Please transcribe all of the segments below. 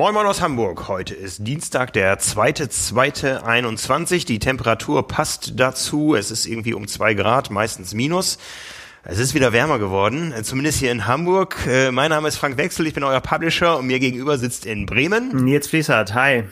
Moin Moin aus Hamburg. Heute ist Dienstag, der 2.2.21. Die Temperatur passt dazu. Es ist irgendwie um zwei Grad, meistens minus. Es ist wieder wärmer geworden, äh, zumindest hier in Hamburg. Äh, mein Name ist Frank Wechsel, ich bin euer Publisher und mir gegenüber sitzt in Bremen. Nils Fließert, hi.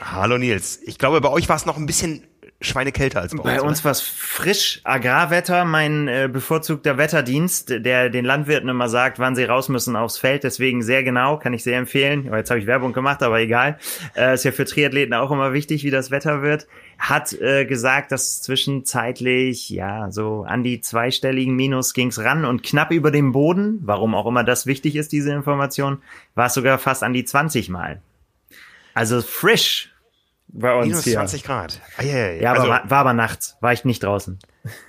Hallo Nils. Ich glaube, bei euch war es noch ein bisschen Schweinekälter als bei, bei uns. Bei uns war es frisch, Agrarwetter, mein äh, bevorzugter Wetterdienst, der den Landwirten immer sagt, wann sie raus müssen aufs Feld. Deswegen sehr genau, kann ich sehr empfehlen. Oh, jetzt habe ich Werbung gemacht, aber egal. Äh, ist ja für Triathleten auch immer wichtig, wie das Wetter wird. Hat äh, gesagt, dass zwischenzeitlich, ja, so an die zweistelligen Minus ging's ran und knapp über dem Boden, warum auch immer das wichtig ist, diese Information, war es sogar fast an die 20 Mal. Also frisch bei uns Minus hier. 20 Grad. Ah, ja, ja, ja. ja aber also, war, war aber nachts, war ich nicht draußen.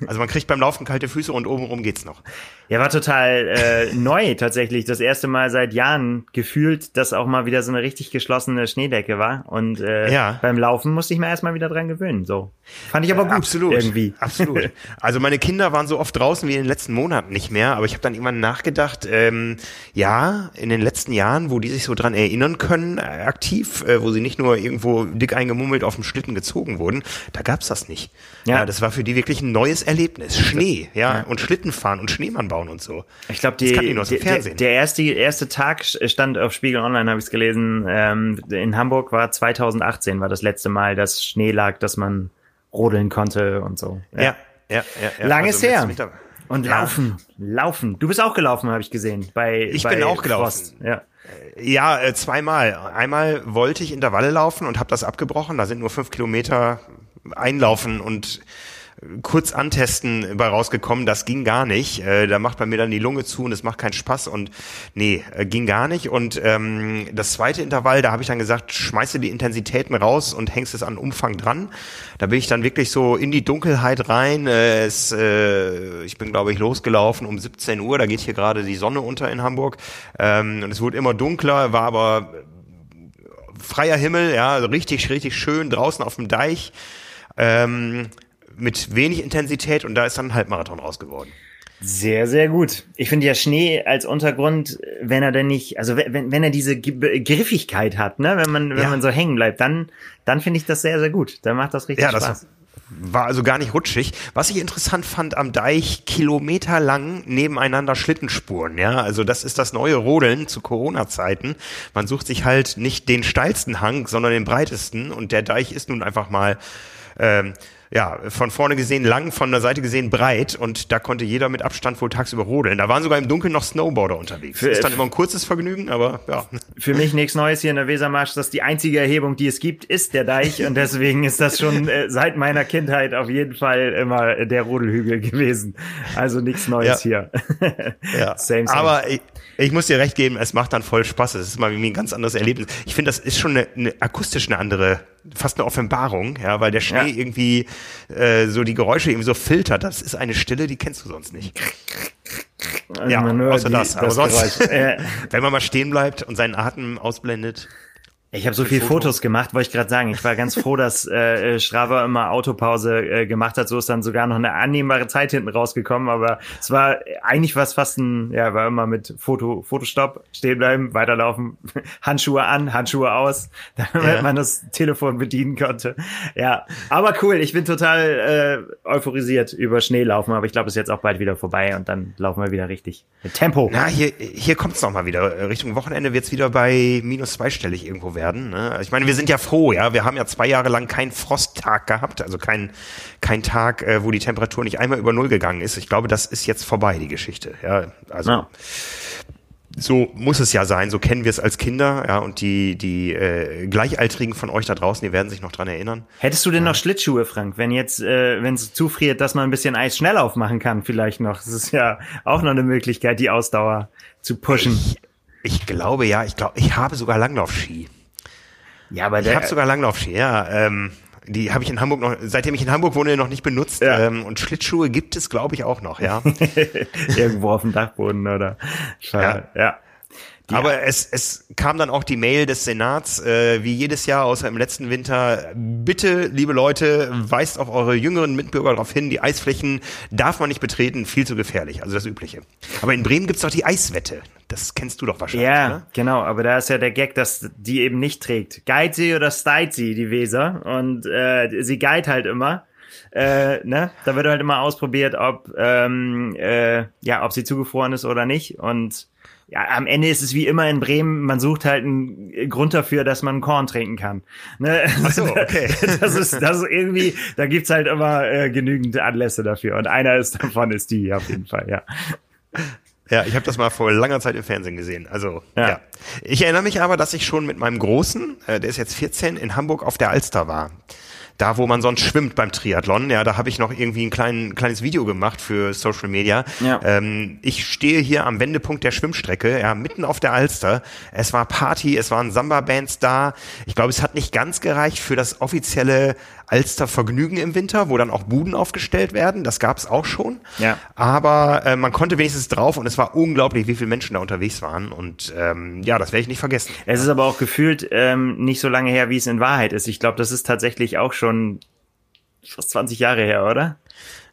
Also man kriegt beim Laufen kalte Füße und obenrum geht's noch. Ja, war total äh, neu tatsächlich. Das erste Mal seit Jahren gefühlt, dass auch mal wieder so eine richtig geschlossene Schneedecke war. Und äh, ja. beim Laufen musste ich mir erstmal wieder dran gewöhnen. So fand ich aber gut. Absolut. Irgendwie. Absolut. Also meine Kinder waren so oft draußen wie in den letzten Monaten nicht mehr. Aber ich habe dann irgendwann nachgedacht, ähm, ja, in den letzten Jahren, wo die sich so dran erinnern können, äh, aktiv, äh, wo sie nicht nur irgendwo dick eingemummelt auf dem Schlitten gezogen wurden, da gab's das nicht. Ja. ja das war für die wirklich ein neues Erlebnis. Schnee, ja, ja. und Schlittenfahren und Schneemann bauen und so. Ich glaube, die, der, der erste, erste Tag stand auf Spiegel Online, habe ich es gelesen. Ähm, in Hamburg war 2018 war das letzte Mal, dass Schnee lag, dass man rodeln konnte und so. Ja, ja, ja. ja, ja. Lang also ist her. Und laufen, laufen. Du bist auch gelaufen, habe ich gesehen. Bei ich bei bin auch gelaufen. Ja. Ja, äh, zweimal. Einmal wollte ich Intervalle laufen und habe das abgebrochen. Da sind nur fünf Kilometer einlaufen und kurz antesten bei rausgekommen, das ging gar nicht. Äh, da macht bei mir dann die Lunge zu und es macht keinen Spaß und nee, äh, ging gar nicht. Und ähm, das zweite Intervall, da habe ich dann gesagt, schmeiße die Intensitäten raus und hängst es an Umfang dran. Da bin ich dann wirklich so in die Dunkelheit rein. Äh, es, äh, ich bin, glaube ich, losgelaufen um 17 Uhr. Da geht hier gerade die Sonne unter in Hamburg. Ähm, und es wurde immer dunkler, war aber freier Himmel, ja, richtig, richtig schön draußen auf dem Deich. Ähm, mit wenig Intensität und da ist dann ein Halbmarathon raus geworden. Sehr, sehr gut. Ich finde ja Schnee als Untergrund, wenn er denn nicht, also wenn, wenn er diese Griffigkeit hat, ne, wenn man, wenn ja. man so hängen bleibt, dann, dann finde ich das sehr, sehr gut. Dann macht das richtig ja, Spaß. Das war also gar nicht rutschig. Was ich interessant fand am Deich, kilometerlang nebeneinander Schlittenspuren, ja. Also das ist das neue Rodeln zu Corona-Zeiten. Man sucht sich halt nicht den steilsten Hang, sondern den breitesten und der Deich ist nun einfach mal ähm, ja, von vorne gesehen lang, von der Seite gesehen breit und da konnte jeder mit Abstand wohl tagsüber rodeln. Da waren sogar im Dunkeln noch Snowboarder unterwegs. Für, ist dann immer ein kurzes Vergnügen, aber ja. Für mich nichts Neues hier in der Wesermarsch, dass die einzige Erhebung, die es gibt, ist der Deich und deswegen ist das schon äh, seit meiner Kindheit auf jeden Fall immer der Rodelhügel gewesen. Also nichts Neues ja. hier. ja. same, same. Aber ich, muss dir recht geben, es macht dann voll Spaß. Es ist mal irgendwie ein ganz anderes Erlebnis. Ich finde, das ist schon eine, eine akustisch eine andere, fast eine Offenbarung, ja, weil der Schnee ja. irgendwie äh, so die Geräusche irgendwie so filtert. Das ist eine Stille, die kennst du sonst nicht. Also ja, außer die, das. Aber das sonst, wenn man mal stehen bleibt und seinen Atem ausblendet. Ich habe so viel Foto. Fotos gemacht, wollte ich gerade sagen. Ich war ganz froh, dass äh, Strava immer Autopause äh, gemacht hat. So ist dann sogar noch eine annehmbare Zeit hinten rausgekommen. Aber es war eigentlich was fast ein, ja, war immer mit Foto, Fotostopp, stehen bleiben, weiterlaufen, Handschuhe an, Handschuhe aus, damit ja. man das Telefon bedienen konnte. Ja, aber cool. Ich bin total äh, euphorisiert über Schneelaufen. Aber ich glaube, es ist jetzt auch bald wieder vorbei und dann laufen wir wieder richtig mit Tempo. Na, hier, hier kommt es noch mal wieder. Richtung Wochenende wird es wieder bei minus zweistellig irgendwo werden werden. Ne? Ich meine, wir sind ja froh, ja. Wir haben ja zwei Jahre lang keinen Frosttag gehabt, also kein, kein Tag, äh, wo die Temperatur nicht einmal über Null gegangen ist. Ich glaube, das ist jetzt vorbei, die Geschichte. Ja, also. Ja. So muss es ja sein, so kennen wir es als Kinder, ja, und die, die äh, Gleichaltrigen von euch da draußen, die werden sich noch dran erinnern. Hättest du denn noch Schlittschuhe, Frank, wenn jetzt, äh, wenn es zufriert, dass man ein bisschen Eis schnell aufmachen kann, vielleicht noch? Das ist ja auch noch eine Möglichkeit, die Ausdauer zu pushen. Ich, ich glaube ja, ich glaube, ich habe sogar Langlaufski. Ja, aber der, ich habe sogar Langlaufski, ja. Ähm, die habe ich in Hamburg noch, seitdem ich in Hamburg wohne, noch nicht benutzt. Ja. Ähm, und Schlittschuhe gibt es, glaube ich, auch noch, ja. Irgendwo auf dem Dachboden oder. Ja. ja. Aber es, es kam dann auch die Mail des Senats, äh, wie jedes Jahr, außer im letzten Winter, bitte, liebe Leute, weist auch eure jüngeren Mitbürger darauf hin, die Eisflächen darf man nicht betreten, viel zu gefährlich, also das Übliche. Aber in Bremen gibt's doch die Eiswette. Das kennst du doch wahrscheinlich. Ja, ne? genau, aber da ist ja der Gag, dass die eben nicht trägt. Guide sie oder steit sie, die Weser. Und äh, sie guide halt immer. Äh, ne? Da wird halt immer ausprobiert, ob ähm, äh, ja, ob sie zugefroren ist oder nicht. Und ja, am Ende ist es wie immer in Bremen, man sucht halt einen Grund dafür, dass man Korn trinken kann. Ne? Ach so, okay. Das ist, das ist irgendwie, da gibt's halt immer äh, genügend Anlässe dafür. Und einer ist davon ist die auf jeden Fall, ja. Ja, ich habe das mal vor langer Zeit im Fernsehen gesehen. Also, ja. Ja. Ich erinnere mich aber, dass ich schon mit meinem Großen, äh, der ist jetzt 14, in Hamburg auf der Alster war. Da, wo man sonst schwimmt beim Triathlon, ja, da habe ich noch irgendwie ein klein, kleines Video gemacht für Social Media. Ja. Ähm, ich stehe hier am Wendepunkt der Schwimmstrecke, ja, mitten auf der Alster. Es war Party, es waren Samba-Bands da. Ich glaube, es hat nicht ganz gereicht für das offizielle Alster-Vergnügen im Winter, wo dann auch Buden aufgestellt werden. Das gab es auch schon. Ja. Aber äh, man konnte wenigstens drauf und es war unglaublich, wie viele Menschen da unterwegs waren. Und ähm, ja, das werde ich nicht vergessen. Es ist aber auch gefühlt ähm, nicht so lange her, wie es in Wahrheit ist. Ich glaube, das ist tatsächlich auch schon fast 20 Jahre her, oder?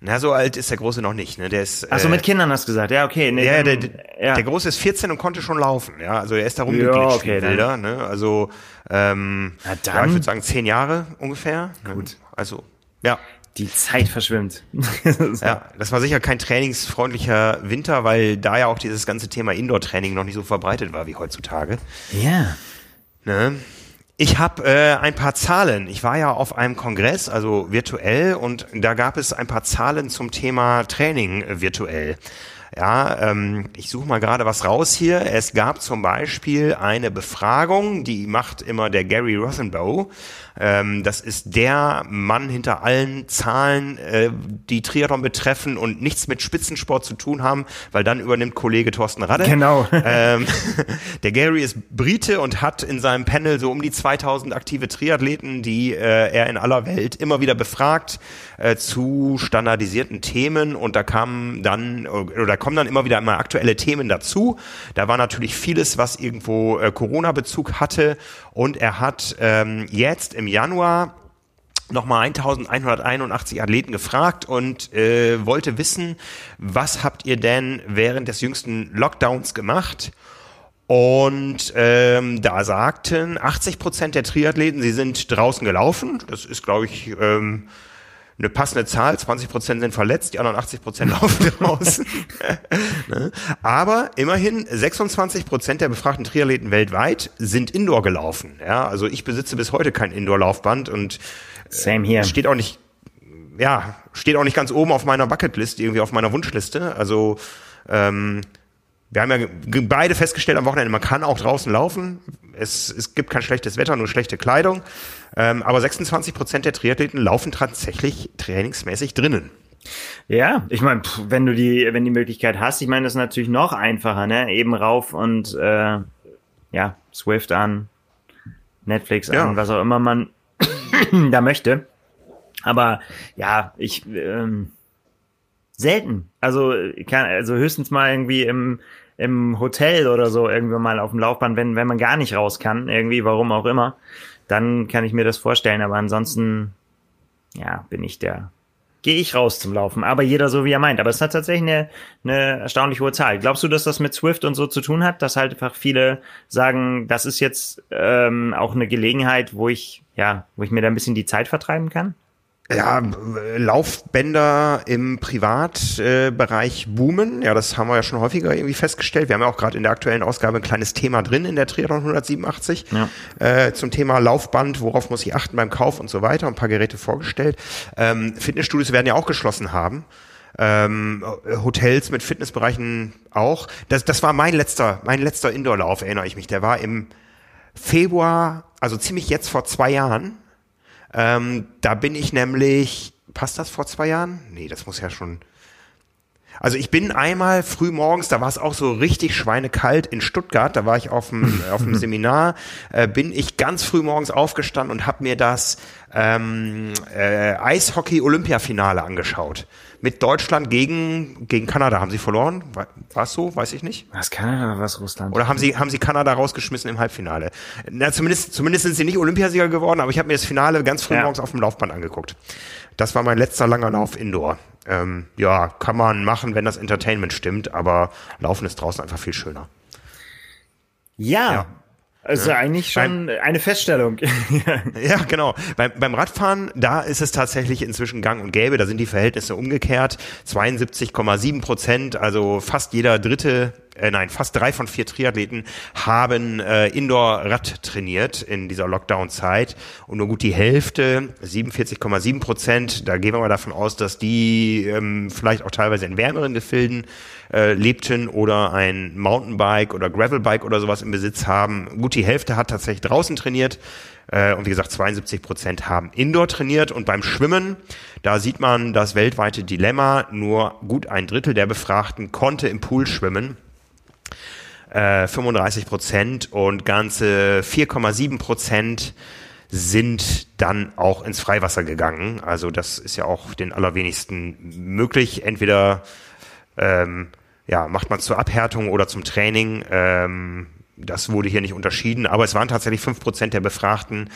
Na, so alt ist der Große noch nicht. Ne? Der ist, Ach so, äh, mit Kindern hast du gesagt. Ja, okay. Nee, Ja, dann- der, ja. der Große ist 14 und konnte schon laufen. Ja, also er ist da rumgeglitscht, okay, Wilder. Ne? Also ähm, Na dann. ja, ich würde sagen zehn Jahre ungefähr. Gut. Also ja, Die Zeit verschwimmt. ja, das war sicher kein trainingsfreundlicher Winter, weil da ja auch dieses ganze Thema Indoor-Training noch nicht so verbreitet war wie heutzutage. ja. Ne? Ich habe äh, ein paar Zahlen. Ich war ja auf einem Kongress, also virtuell, und da gab es ein paar Zahlen zum Thema Training äh, virtuell. Ja, ähm, ich suche mal gerade was raus hier. Es gab zum Beispiel eine Befragung, die macht immer der Gary Rothenbow. Ähm, das ist der Mann hinter allen Zahlen, äh, die Triathlon betreffen und nichts mit Spitzensport zu tun haben, weil dann übernimmt Kollege Thorsten Radde. Genau. Ähm, der Gary ist Brite und hat in seinem Panel so um die 2000 aktive Triathleten, die äh, er in aller Welt immer wieder befragt äh, zu standardisierten Themen und da kamen dann oder kommen dann immer wieder immer aktuelle Themen dazu. Da war natürlich vieles, was irgendwo äh, Corona-Bezug hatte und er hat ähm, jetzt im Januar nochmal 1181 Athleten gefragt und äh, wollte wissen, was habt ihr denn während des jüngsten Lockdowns gemacht? Und ähm, da sagten 80 Prozent der Triathleten, sie sind draußen gelaufen. Das ist, glaube ich, ähm, eine passende Zahl. 20 Prozent sind verletzt, die anderen 80 Prozent laufen draußen. ne? Aber immerhin 26 Prozent der befragten Triathleten weltweit sind Indoor gelaufen. Ja, also ich besitze bis heute kein Indoor-Laufband und Same hier. steht auch nicht, ja, steht auch nicht ganz oben auf meiner Bucketlist, irgendwie auf meiner Wunschliste. Also ähm, wir haben ja beide festgestellt am Wochenende, man kann auch draußen laufen. Es, es gibt kein schlechtes Wetter, nur schlechte Kleidung. Ähm, aber 26 Prozent der Triathleten laufen tatsächlich trainingsmäßig drinnen. Ja, ich meine, wenn du die, wenn die Möglichkeit hast, ich meine, das ist natürlich noch einfacher, ne? Eben rauf und äh, ja, Swift an, Netflix Ja. an, was auch immer man da möchte. Aber ja, ich ähm, selten. Also kann, also höchstens mal irgendwie im im Hotel oder so irgendwann mal auf dem Laufband, wenn wenn man gar nicht raus kann, irgendwie, warum auch immer, dann kann ich mir das vorstellen. Aber ansonsten, ja, bin ich der gehe ich raus zum Laufen, aber jeder so wie er meint. Aber es hat tatsächlich eine, eine erstaunlich hohe Zahl. Glaubst du, dass das mit Swift und so zu tun hat, dass halt einfach viele sagen, das ist jetzt ähm, auch eine Gelegenheit, wo ich ja, wo ich mir da ein bisschen die Zeit vertreiben kann? Ja, Laufbänder im Privatbereich boomen. Ja, das haben wir ja schon häufiger irgendwie festgestellt. Wir haben ja auch gerade in der aktuellen Ausgabe ein kleines Thema drin in der Triathlon 187 Ja. äh, zum Thema Laufband, worauf muss ich achten beim Kauf und so weiter. Ein paar Geräte vorgestellt. Ähm, Fitnessstudios werden ja auch geschlossen haben. Ähm, Hotels mit Fitnessbereichen auch. Das, das war mein letzter, mein letzter Indoorlauf, erinnere ich mich. Der war im Februar, also ziemlich jetzt vor zwei Jahren. Ähm, da bin ich nämlich, passt das vor zwei Jahren? Nee, das muss ja schon. Also ich bin einmal früh morgens, da war es auch so richtig schweinekalt in Stuttgart, da war ich auf dem, auf dem Seminar, äh, bin ich ganz früh morgens aufgestanden und habe mir das ähm, äh, Eishockey-Olympiafinale angeschaut. Mit Deutschland gegen, gegen Kanada. Haben sie verloren? War es so? Weiß ich nicht. Was Kanada, was Russland? Oder haben sie, haben sie Kanada rausgeschmissen im Halbfinale? Na, zumindest, zumindest sind sie nicht Olympiasieger geworden, aber ich habe mir das Finale ganz früh ja. morgens auf dem Laufband angeguckt. Das war mein letzter langer Lauf Indoor. Ähm, ja, kann man machen, wenn das Entertainment stimmt, aber Laufen ist draußen einfach viel schöner. Ja, ja. Also ja. eigentlich schon beim, eine Feststellung. ja, genau. Beim, beim Radfahren, da ist es tatsächlich inzwischen gang und gäbe. Da sind die Verhältnisse umgekehrt. 72,7 Prozent, also fast jeder dritte äh, nein, fast drei von vier Triathleten haben äh, Indoor-Rad trainiert in dieser Lockdown-Zeit und nur gut die Hälfte, 47,7 Prozent, da gehen wir mal davon aus, dass die ähm, vielleicht auch teilweise in wärmeren Gefilden äh, lebten oder ein Mountainbike oder Gravelbike oder sowas im Besitz haben. Gut die Hälfte hat tatsächlich draußen trainiert äh, und wie gesagt 72 Prozent haben Indoor trainiert und beim Schwimmen, da sieht man das weltweite Dilemma, nur gut ein Drittel der Befragten konnte im Pool schwimmen. 35 äh, Prozent und ganze 4,7 Prozent sind dann auch ins Freiwasser gegangen. Also das ist ja auch den allerwenigsten möglich. Entweder ähm, ja, macht man zur Abhärtung oder zum Training. Ähm, das wurde hier nicht unterschieden, aber es waren tatsächlich fünf Prozent der Befragten,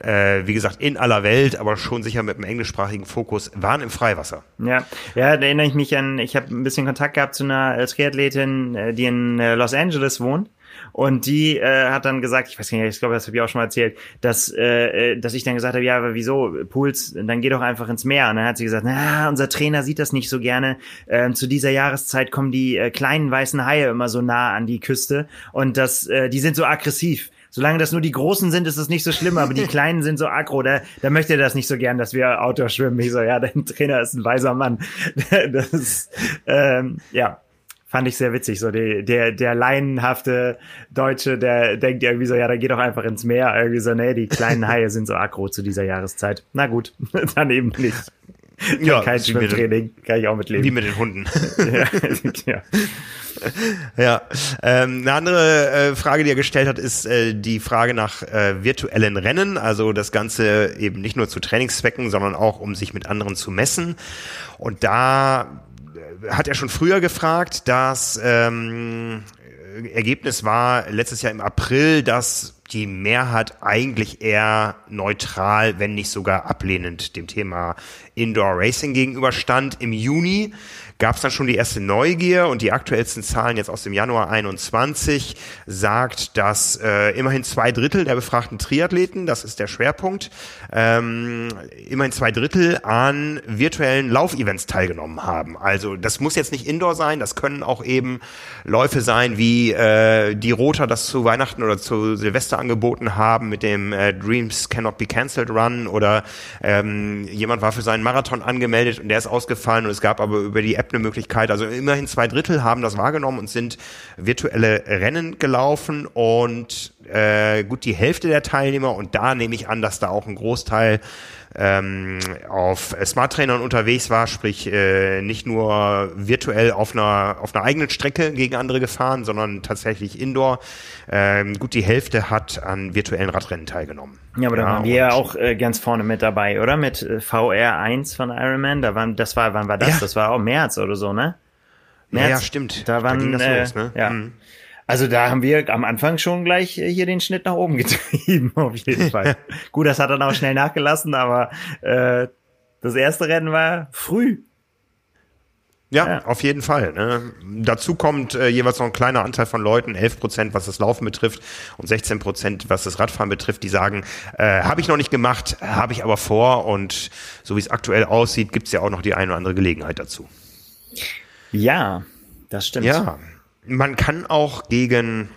äh, wie gesagt, in aller Welt, aber schon sicher mit einem englischsprachigen Fokus, waren im Freiwasser. Ja, ja, da erinnere ich mich an, ich habe ein bisschen Kontakt gehabt zu einer Triathletin, äh, die in äh, Los Angeles wohnt. Und die äh, hat dann gesagt, ich weiß nicht, ich glaube, das habe ich auch schon mal erzählt, dass, äh, dass ich dann gesagt habe, ja, aber wieso, Pools, dann geh doch einfach ins Meer. Und dann hat sie gesagt, na, unser Trainer sieht das nicht so gerne. Ähm, zu dieser Jahreszeit kommen die äh, kleinen weißen Haie immer so nah an die Küste und das, äh, die sind so aggressiv. Solange das nur die Großen sind, ist es nicht so schlimm, aber die Kleinen sind so aggro, da, da möchte er das nicht so gern, dass wir Outdoor schwimmen. Ich so, ja, dein Trainer ist ein weiser Mann. das ist, ähm, ja, fand ich sehr witzig. So die, der, der laienhafte Deutsche, der denkt irgendwie so, ja, da geht doch einfach ins Meer. Irgendwie so, nee, die kleinen Haie sind so aggro zu dieser Jahreszeit. Na gut, dann eben nicht. Ja, kein Schwimmtraining, kann ich auch mitleben. Wie mit den Hunden. ja. ja. Ähm, eine andere äh, Frage, die er gestellt hat, ist äh, die Frage nach äh, virtuellen Rennen. Also das Ganze eben nicht nur zu Trainingszwecken, sondern auch um sich mit anderen zu messen. Und da hat er schon früher gefragt. Das ähm, Ergebnis war letztes Jahr im April, dass die Mehrheit eigentlich eher neutral, wenn nicht sogar ablehnend dem Thema Indoor Racing gegenüberstand. Im Juni gab es dann schon die erste Neugier und die aktuellsten Zahlen jetzt aus dem Januar 21 sagt, dass äh, immerhin zwei Drittel der befragten Triathleten, das ist der Schwerpunkt, ähm, immerhin zwei Drittel an virtuellen Laufevents teilgenommen haben. Also das muss jetzt nicht Indoor sein, das können auch eben Läufe sein, wie äh, die Roter das zu Weihnachten oder zu Silvester angeboten haben mit dem äh, Dreams Cannot Be Cancelled Run oder ähm, jemand war für seinen Marathon angemeldet und der ist ausgefallen und es gab aber über die App eine Möglichkeit. Also immerhin zwei Drittel haben das wahrgenommen und sind virtuelle Rennen gelaufen und äh, gut die Hälfte der Teilnehmer und da nehme ich an, dass da auch ein Großteil ähm, auf Smart Trainern unterwegs war, sprich äh, nicht nur virtuell auf einer auf einer eigenen Strecke gegen andere gefahren, sondern tatsächlich Indoor. Ähm, gut die Hälfte hat an virtuellen Radrennen teilgenommen. Ja, aber da waren wir ja auch äh, ganz vorne mit dabei, oder? Mit äh, VR1 von Ironman. Da waren, das war, wann war das? Ja. Das war auch März oder so, ne? März. Ja, ja stimmt. Da waren, da ging das äh, los, ne? Ja. Mhm. Also da haben wir am Anfang schon gleich äh, hier den Schnitt nach oben getrieben, auf jeden Fall. Gut, das hat dann auch schnell nachgelassen, aber äh, das erste Rennen war früh. Ja, ja, auf jeden Fall. Ne? Dazu kommt äh, jeweils noch ein kleiner Anteil von Leuten, 11 Prozent, was das Laufen betrifft und 16 Prozent, was das Radfahren betrifft, die sagen, äh, habe ich noch nicht gemacht, habe ich aber vor und so wie es aktuell aussieht, gibt's ja auch noch die eine oder andere Gelegenheit dazu. Ja, das stimmt. Ja, man kann auch gegen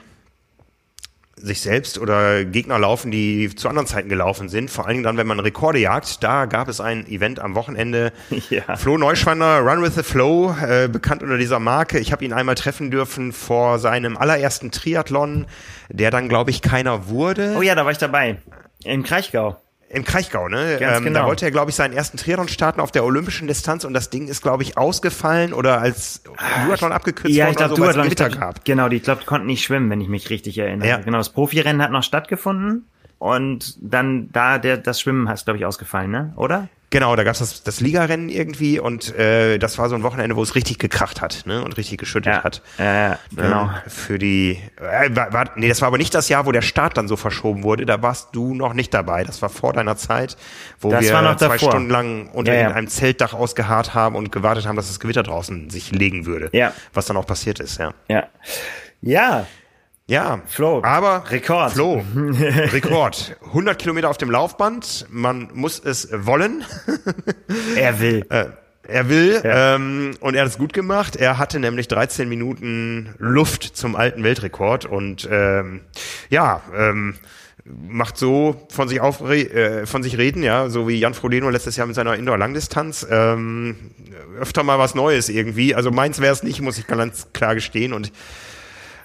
sich selbst oder Gegner laufen, die zu anderen Zeiten gelaufen sind. Vor allen Dingen dann, wenn man Rekorde jagt. Da gab es ein Event am Wochenende. Ja. Flo Neuschwander, Run with the Flow, äh, bekannt unter dieser Marke. Ich habe ihn einmal treffen dürfen vor seinem allerersten Triathlon, der dann, glaube ich, keiner wurde. Oh ja, da war ich dabei. In Kraichgau. Im Kraichgau, ne? Ganz ähm, genau. Da wollte er, glaube ich, seinen ersten Triathlon starten auf der olympischen Distanz und das Ding ist, glaube ich, ausgefallen oder als Duathlon abgekürzt Ja, worden ich glaube, oder so, Duathlon, glaub, gab. genau, die, glaube, konnten nicht schwimmen, wenn ich mich richtig erinnere. Ja. Genau, das Profirennen hat noch stattgefunden und dann da der das Schwimmen ist, glaube ich, ausgefallen, ne? Oder? Genau, da gab's das, das Ligarennen irgendwie und äh, das war so ein Wochenende, wo es richtig gekracht hat ne? und richtig geschüttet hat. Ja, genau. Ähm, für die, äh, war, war, nee, das war aber nicht das Jahr, wo der Start dann so verschoben wurde. Da warst du noch nicht dabei. Das war vor deiner Zeit, wo Das wir zwei davor. Stunden lang unter Ja, ja. in einem Zeltdach ausgeharrt haben und gewartet haben, dass das Gewitter draußen sich legen würde. Ja. Was dann auch passiert ist, ja. Ja. Ja, Ja, Flo, aber Rekord. Flo, Rekord. 100 Kilometer auf dem Laufband. Man muss es wollen. er will. Äh, er will Ja. ähm, und er hat es gut gemacht. Er hatte nämlich 13 Minuten Luft zum alten Weltrekord und ähm, ja, ähm, macht so von sich auf, äh, von sich reden, ja, so wie Jan Frodeno letztes Jahr mit seiner Indoor-Langdistanz. Ähm, öfter mal was Neues irgendwie. Also meins wäre es nicht, muss ich ganz klar gestehen. Und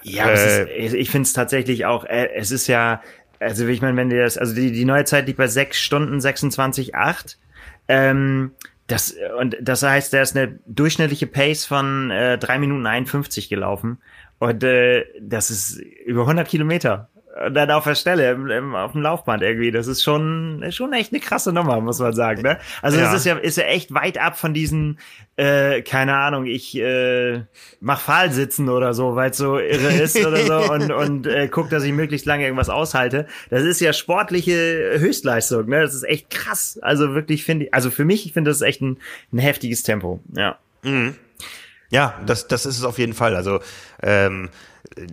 Ja, Äh, ist, ich finde es tatsächlich auch, äh, es ist ja, also ich meine, wenn dir das, also die, die neue Zeit liegt bei 6 Stunden 26, 8. Ähm, das, und das heißt, der ist eine durchschnittliche Pace von äh, 3 Minuten 51 gelaufen. Und äh, das ist über 100 Kilometer. Dann auf der Stelle, im, im, auf dem Laufband irgendwie. Das ist schon, ist schon echt eine krasse Nummer, muss man sagen. Ne? Also Ja. das ist ja, ist ja echt weit ab von diesen, äh, keine Ahnung, ich äh, mach Pfahl sitzen oder so, weil es so irre ist oder so und, und äh, guck, dass ich möglichst lange irgendwas aushalte. Das ist ja sportliche Höchstleistung, ne? Das ist echt krass. Also wirklich finde ich, also für mich, ich finde das echt ein, ein heftiges Tempo. Ja. Ja, das, das ist es auf jeden Fall. Also ähm, äh,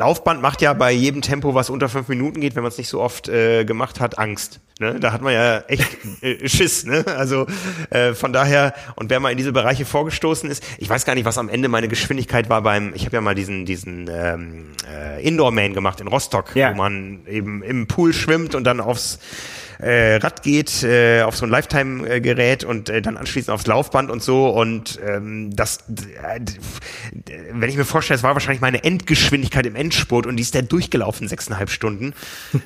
Laufband macht ja bei jedem Tempo, was unter fünf Minuten geht, wenn man es nicht so oft äh, gemacht hat, Angst. Ne? Da hat man ja echt äh, Schiss. Ne? Also äh, von daher, und wer mal in diese Bereiche vorgestoßen ist, ich weiß gar nicht, was am Ende meine Geschwindigkeit war beim, ich habe ja mal diesen, diesen ähm, äh, Indoor-Man gemacht in Rostock, Ja. wo man eben im Pool schwimmt und dann aufs äh, Rad geht, äh, auf so ein Lifetime-Gerät und äh, dann anschließend aufs Laufband und so. Und ähm, das, äh, wenn ich mir vorstelle, es war wahrscheinlich meine Endgeschwindigkeit im Endspurt und die ist der durchgelaufen sechseinhalb Stunden.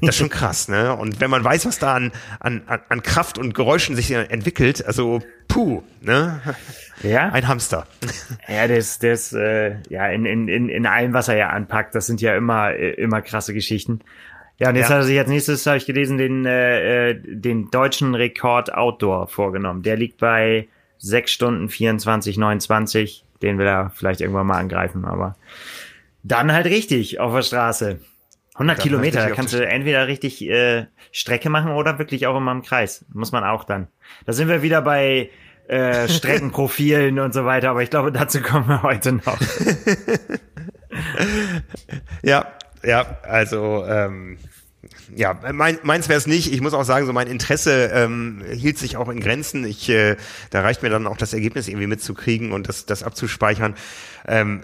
Das ist schon krass, ne? Und wenn man weiß, was da an, an, an- Kraft und Geräuschen sich entwickelt, also puh, ne? Ja. Ein Hamster. Ja, das, das, äh, ja, in, in, in, in allem, was er ja anpackt, das sind ja immer, äh, immer krasse Geschichten. Ja, und jetzt Ja. hat er sich als nächstes, habe ich gelesen, den, äh, äh, den deutschen Rekord Outdoor vorgenommen. Der liegt bei 6 Stunden 24, 29. Den will er vielleicht irgendwann mal angreifen, aber dann halt richtig auf der Straße. 100 Dann Kilometer, richtig da kannst du entweder richtig äh, Strecke machen oder wirklich auch immer im Kreis. Muss man auch dann. Da sind wir wieder bei äh, Streckenprofilen und so weiter, aber ich glaube, dazu kommen wir heute noch. Ja, ja, also ähm, ja, mein, meins wäre es nicht. Ich muss auch sagen, so mein Interesse ähm, hielt sich auch in Grenzen. Ich, äh, da reicht mir dann auch das Ergebnis irgendwie mitzukriegen und das, das abzuspeichern. Ähm,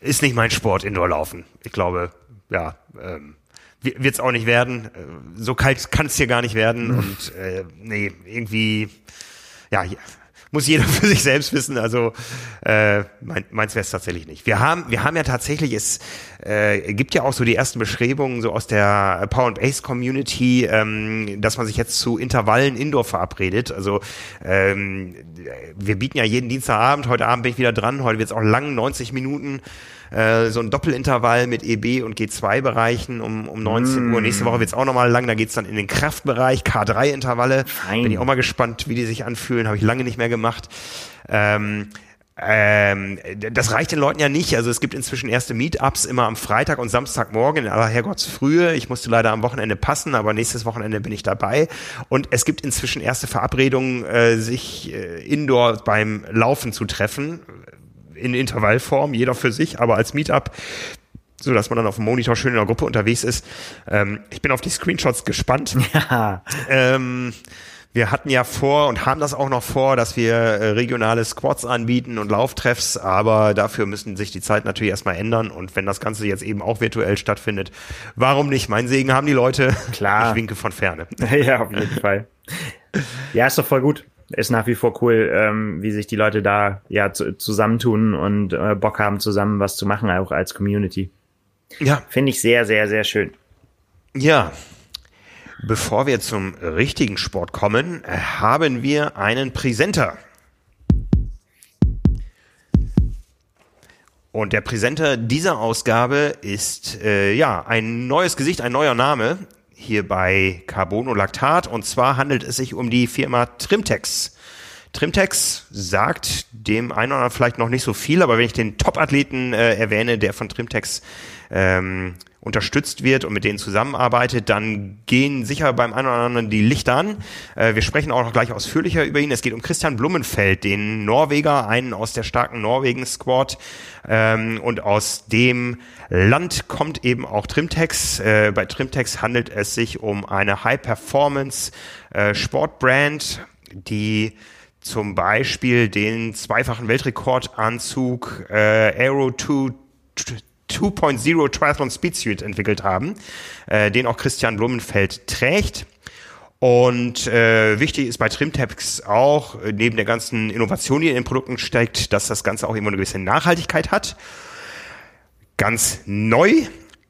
ist nicht mein Sport, Indoorlaufen. Ich glaube, ja, ähm, wird es auch nicht werden. Äh, So kalt kann es hier gar nicht werden und äh, nee, irgendwie, ja, ja, muss jeder für sich selbst wissen. Also äh, mein, meins wäre es tatsächlich nicht. Wir haben, wir haben ja tatsächlich, es äh, gibt ja auch so die ersten Beschreibungen so aus der Power and Base Community, ähm, dass man sich jetzt zu Intervallen Indoor verabredet. Also ähm, wir bieten ja jeden Dienstagabend, heute Abend bin ich wieder dran, heute wird es auch lang, 90 Minuten. Äh, So ein Doppelintervall mit EB und G2-Bereichen um, um 19 Uhr. Nächste Woche wird's auch nochmal lang. Da geht's dann in den Kraftbereich, K3-Intervalle. Fein. Bin ich auch mal gespannt, wie die sich anfühlen. Habe ich lange nicht mehr gemacht. Ähm, ähm, das reicht den Leuten ja nicht. Also es gibt inzwischen erste Meetups immer am Freitag und Samstagmorgen in aller Herrgottsfrühe. Ich musste leider am Wochenende passen, aber nächstes Wochenende bin ich dabei. Und es gibt inzwischen erste Verabredungen, äh, sich äh, indoor beim Laufen zu treffen. In Intervallform, jeder für sich, aber als Meetup so dass man dann auf dem Monitor schön in der Gruppe unterwegs ist. Ähm, ich bin auf die Screenshots gespannt. Ja, Ähm, wir hatten ja vor und haben das auch noch vor, dass wir äh, regionale Squads anbieten und Lauftreffs, aber dafür müssen sich die Zeit natürlich erstmal ändern und wenn das Ganze jetzt eben auch virtuell stattfindet, warum nicht? Mein Segen haben die Leute. Klar. Ich winke von ferne. ja, auf jeden Fall. Ja, ist doch voll gut. Ist nach wie vor cool, ähm, wie sich die Leute da ja zu, zusammentun und äh, Bock haben, zusammen was zu machen, auch als Community. Ja, Finde ich sehr, sehr, sehr schön. ja. Bevor wir zum richtigen Sport kommen, haben wir einen Präsenter. Und der Präsenter dieser Ausgabe ist äh, ja ein neues Gesicht, ein neuer Name hier bei Carbonolactat. Und zwar handelt es sich um die Firma Trimtex. Trimtex sagt dem einen oder anderen vielleicht noch nicht so viel, aber wenn ich den Top-Athleten äh, erwähne, der von Trimtex ähm, unterstützt wird und mit denen zusammenarbeitet, dann gehen sicher beim einen oder anderen die Lichter an. Äh, wir sprechen auch noch gleich ausführlicher über ihn. Es geht um Christian Blumenfeld, den Norweger, einen aus der starken Norwegen-Squad. Ähm, und aus dem Land kommt eben auch Trimtex. Äh, bei Trimtex handelt es sich um eine High-Performance-Sportbrand, äh, die zum Beispiel den zweifachen Weltrekordanzug äh, Aero 2 2.0 Triathlon Speed Suit entwickelt haben, äh, den auch Christian Blumenfeld trägt. Und äh, wichtig ist bei Trimtex auch, äh, neben der ganzen Innovation, die in den Produkten steckt, dass das Ganze auch immer eine gewisse Nachhaltigkeit hat. Ganz neu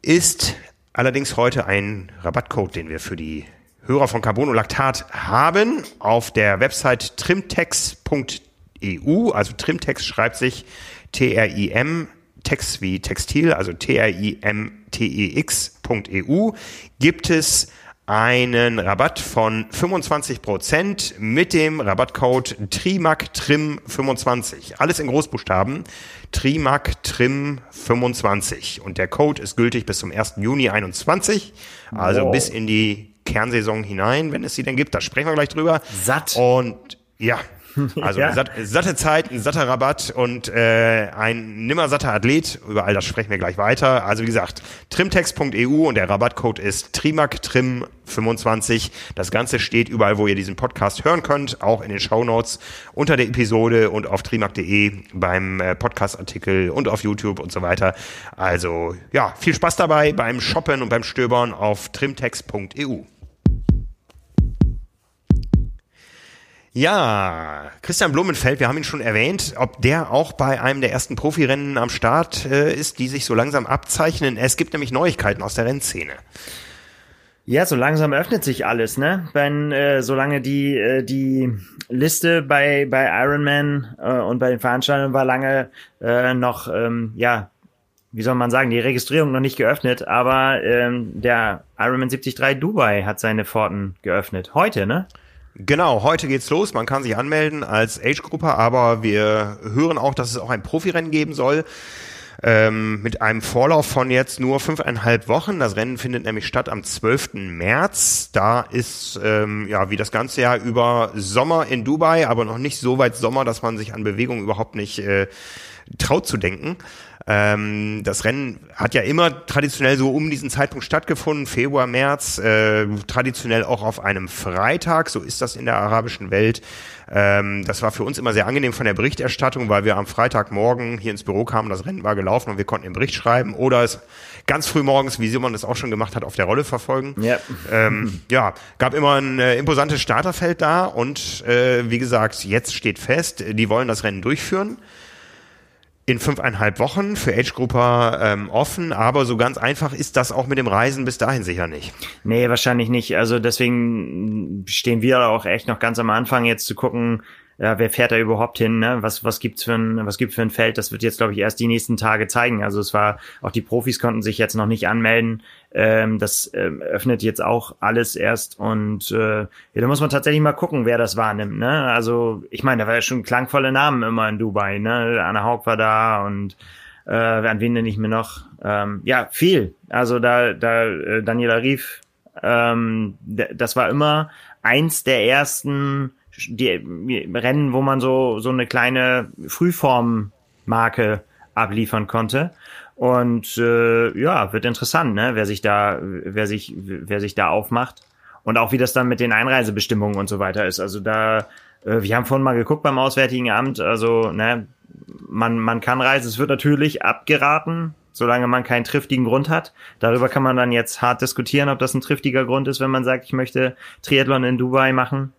ist allerdings heute ein Rabattcode, den wir für die Hörer von Carbonolactat haben. Auf der Website trimtex.eu, also Trimtex schreibt sich T-R-I-M Text wie Textil, also T-R-I-M-T-E-X.eu, gibt es einen Rabatt von 25% mit dem Rabattcode TRIMACTRIM25. Alles in Großbuchstaben. TRIMACTRIM25. Und der Code ist gültig bis zum 1. Juni 21. Also wow. bis in die Kernsaison hinein, wenn es sie denn gibt. Da sprechen wir gleich drüber. Satt. Und ja, also ja. satt, satte Zeit, ein satter Rabatt und äh, ein nimmer satter Athlet. Über all das sprechen wir gleich weiter. Also wie gesagt, trimtext.eu und der Rabattcode ist TRIMACTRIM25. Das Ganze steht überall, wo ihr diesen Podcast hören könnt, auch in den Show Notes unter der Episode und auf trimac.de beim äh, Podcast-Artikel und auf YouTube und so weiter. Also ja, viel Spaß dabei beim Shoppen und beim Stöbern auf trimtext.eu. Ja, Christian Blumenfeld, wir haben ihn schon erwähnt, ob der auch bei einem der ersten Profirennen am Start äh, ist, die sich so langsam abzeichnen. Es gibt nämlich Neuigkeiten aus der Rennszene. Ja, so langsam öffnet sich alles, ne? Wenn äh, solange die äh, die Liste bei bei Ironman äh, und bei den Veranstaltungen war lange äh, noch ähm, ja wie soll man sagen, die Registrierung noch nicht geöffnet, aber ähm, der Ironman 73 Dubai hat seine Pforten geöffnet. Heute, ne? Genau, heute geht's los. Man kann sich anmelden als Age-Gruppe, aber wir hören auch, dass es auch ein Profirennen geben soll. Ähm, mit einem Vorlauf von jetzt nur fünfeinhalb Wochen. Das Rennen findet nämlich statt am 12. März. Da ist, ähm, ja, wie das ganze Jahr über Sommer in Dubai, aber noch nicht so weit Sommer, dass man sich an Bewegung überhaupt nicht äh, traut zu denken. Ähm, das Rennen hat ja immer traditionell so um diesen Zeitpunkt stattgefunden, Februar, März, äh, traditionell auch auf einem Freitag, so ist das in der arabischen Welt. Ähm, das war für uns immer sehr angenehm von der Berichterstattung, weil wir am Freitagmorgen hier ins Büro kamen, das Rennen war gelaufen und wir konnten den Bericht schreiben oder es ganz früh morgens, wie Simon das auch schon gemacht hat, auf der Rolle verfolgen. Ja, ähm, ja gab immer ein äh, imposantes Starterfeld da und äh, wie gesagt, jetzt steht fest, die wollen das Rennen durchführen in fünfeinhalb Wochen für Age-Grupper ähm, offen, aber so ganz einfach ist das auch mit dem Reisen bis dahin sicher nicht. Nee, wahrscheinlich nicht. Also deswegen stehen wir auch echt noch ganz am Anfang jetzt zu gucken, ja, wer fährt da überhaupt hin, ne? Was, was gibt's für ein, was gibt's für ein Feld? Das wird jetzt, glaube ich, erst die nächsten Tage zeigen. Also es war, auch die Profis konnten sich jetzt noch nicht anmelden. Ähm, das ähm, öffnet jetzt auch alles erst und äh, ja, da muss man tatsächlich mal gucken, wer das wahrnimmt, ne? Also, ich meine, da war ja schon klangvolle Namen immer in Dubai, ne? Anna Haug war da und äh, an wen nenne ich mir noch? Ähm, ja, viel. Also da, da äh, Daniela Rief, ähm, das war immer eins der ersten die Rennen, wo man so, so eine kleine Frühform-Marke abliefern konnte. Und äh, ja, wird interessant, ne? wer sich da, wer sich, wer sich da aufmacht. Und auch wie das dann mit den Einreisebestimmungen und so weiter ist. Also da, äh, wir haben vorhin mal geguckt beim Auswärtigen Amt, also ne, man, man kann reisen, es wird natürlich abgeraten, solange man keinen triftigen Grund hat. Darüber kann man dann jetzt hart diskutieren, ob das ein triftiger Grund ist, wenn man sagt, ich möchte Triathlon in Dubai machen.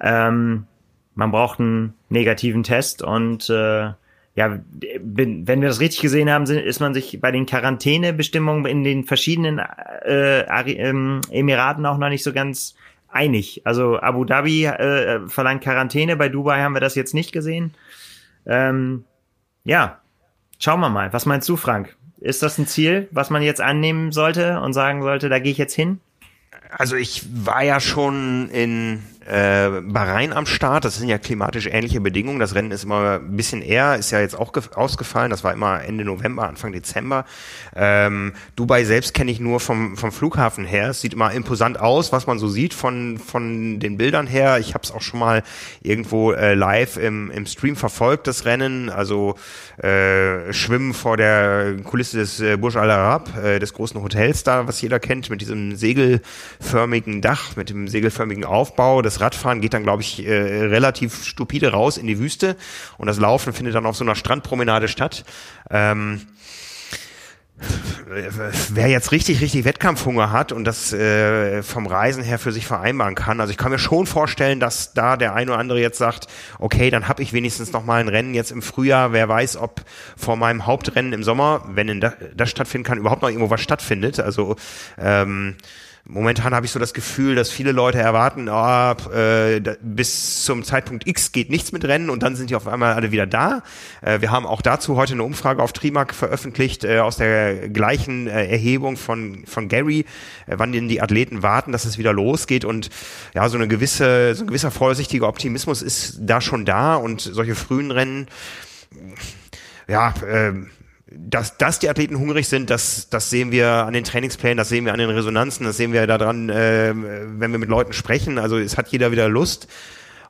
Ähm, man braucht einen negativen Test und äh, ja, wenn wir das richtig gesehen haben, ist man sich bei den Quarantänebestimmungen in den verschiedenen äh, ähm, Emiraten auch noch nicht so ganz einig. Also Abu Dhabi äh, verlangt Quarantäne, bei Dubai haben wir das jetzt nicht gesehen. Ähm, ja, schauen wir mal. Was meinst du, Frank? Ist das ein Ziel, was man jetzt annehmen sollte und sagen sollte, da gehe ich jetzt hin? Also ich war ja schon in äh, Bahrain am Start. Das sind ja klimatisch ähnliche Bedingungen. Das Rennen ist immer ein bisschen eher, ist ja jetzt auch ausgefallen. Das war immer Ende November, Anfang Dezember. Ähm, Dubai selbst kenne ich nur vom, vom Flughafen her. Es sieht immer imposant aus, was man so sieht von, von den Bildern her. Ich habe es auch schon mal irgendwo äh, live im, im Stream verfolgt, das Rennen. Also äh, Schwimmen vor der Kulisse des äh, Burj Al Arab, äh, des großen Hotels da, was jeder kennt, mit diesem segelförmigen Dach, mit dem segelförmigen Aufbau. Das das Radfahren geht dann, glaube ich, äh, relativ stupide raus in die Wüste und das Laufen findet dann auf so einer Strandpromenade statt. Ähm, wer jetzt richtig, richtig Wettkampfhunger hat und das äh, vom Reisen her für sich vereinbaren kann, also ich kann mir schon vorstellen, dass da der eine oder andere jetzt sagt, okay, dann habe ich wenigstens noch mal ein Rennen jetzt im Frühjahr, wer weiß, ob vor meinem Hauptrennen im Sommer, wenn das stattfinden kann, überhaupt noch irgendwo was stattfindet. Also ähm, Momentan habe ich so das Gefühl, dass viele Leute erwarten, oh, äh, bis zum Zeitpunkt X geht nichts mit Rennen und dann sind die auf einmal alle wieder da. Äh, wir haben auch dazu heute eine Umfrage auf Trimark veröffentlicht äh, aus der gleichen äh, Erhebung von von Gary, äh, wann denn die Athleten warten, dass es wieder losgeht und ja, so eine gewisse so ein gewisser vorsichtiger Optimismus ist da schon da und solche frühen Rennen ja, äh, dass, dass die Athleten hungrig sind, das, das sehen wir an den Trainingsplänen, das sehen wir an den Resonanzen, das sehen wir daran, äh, wenn wir mit Leuten sprechen. Also es hat jeder wieder Lust.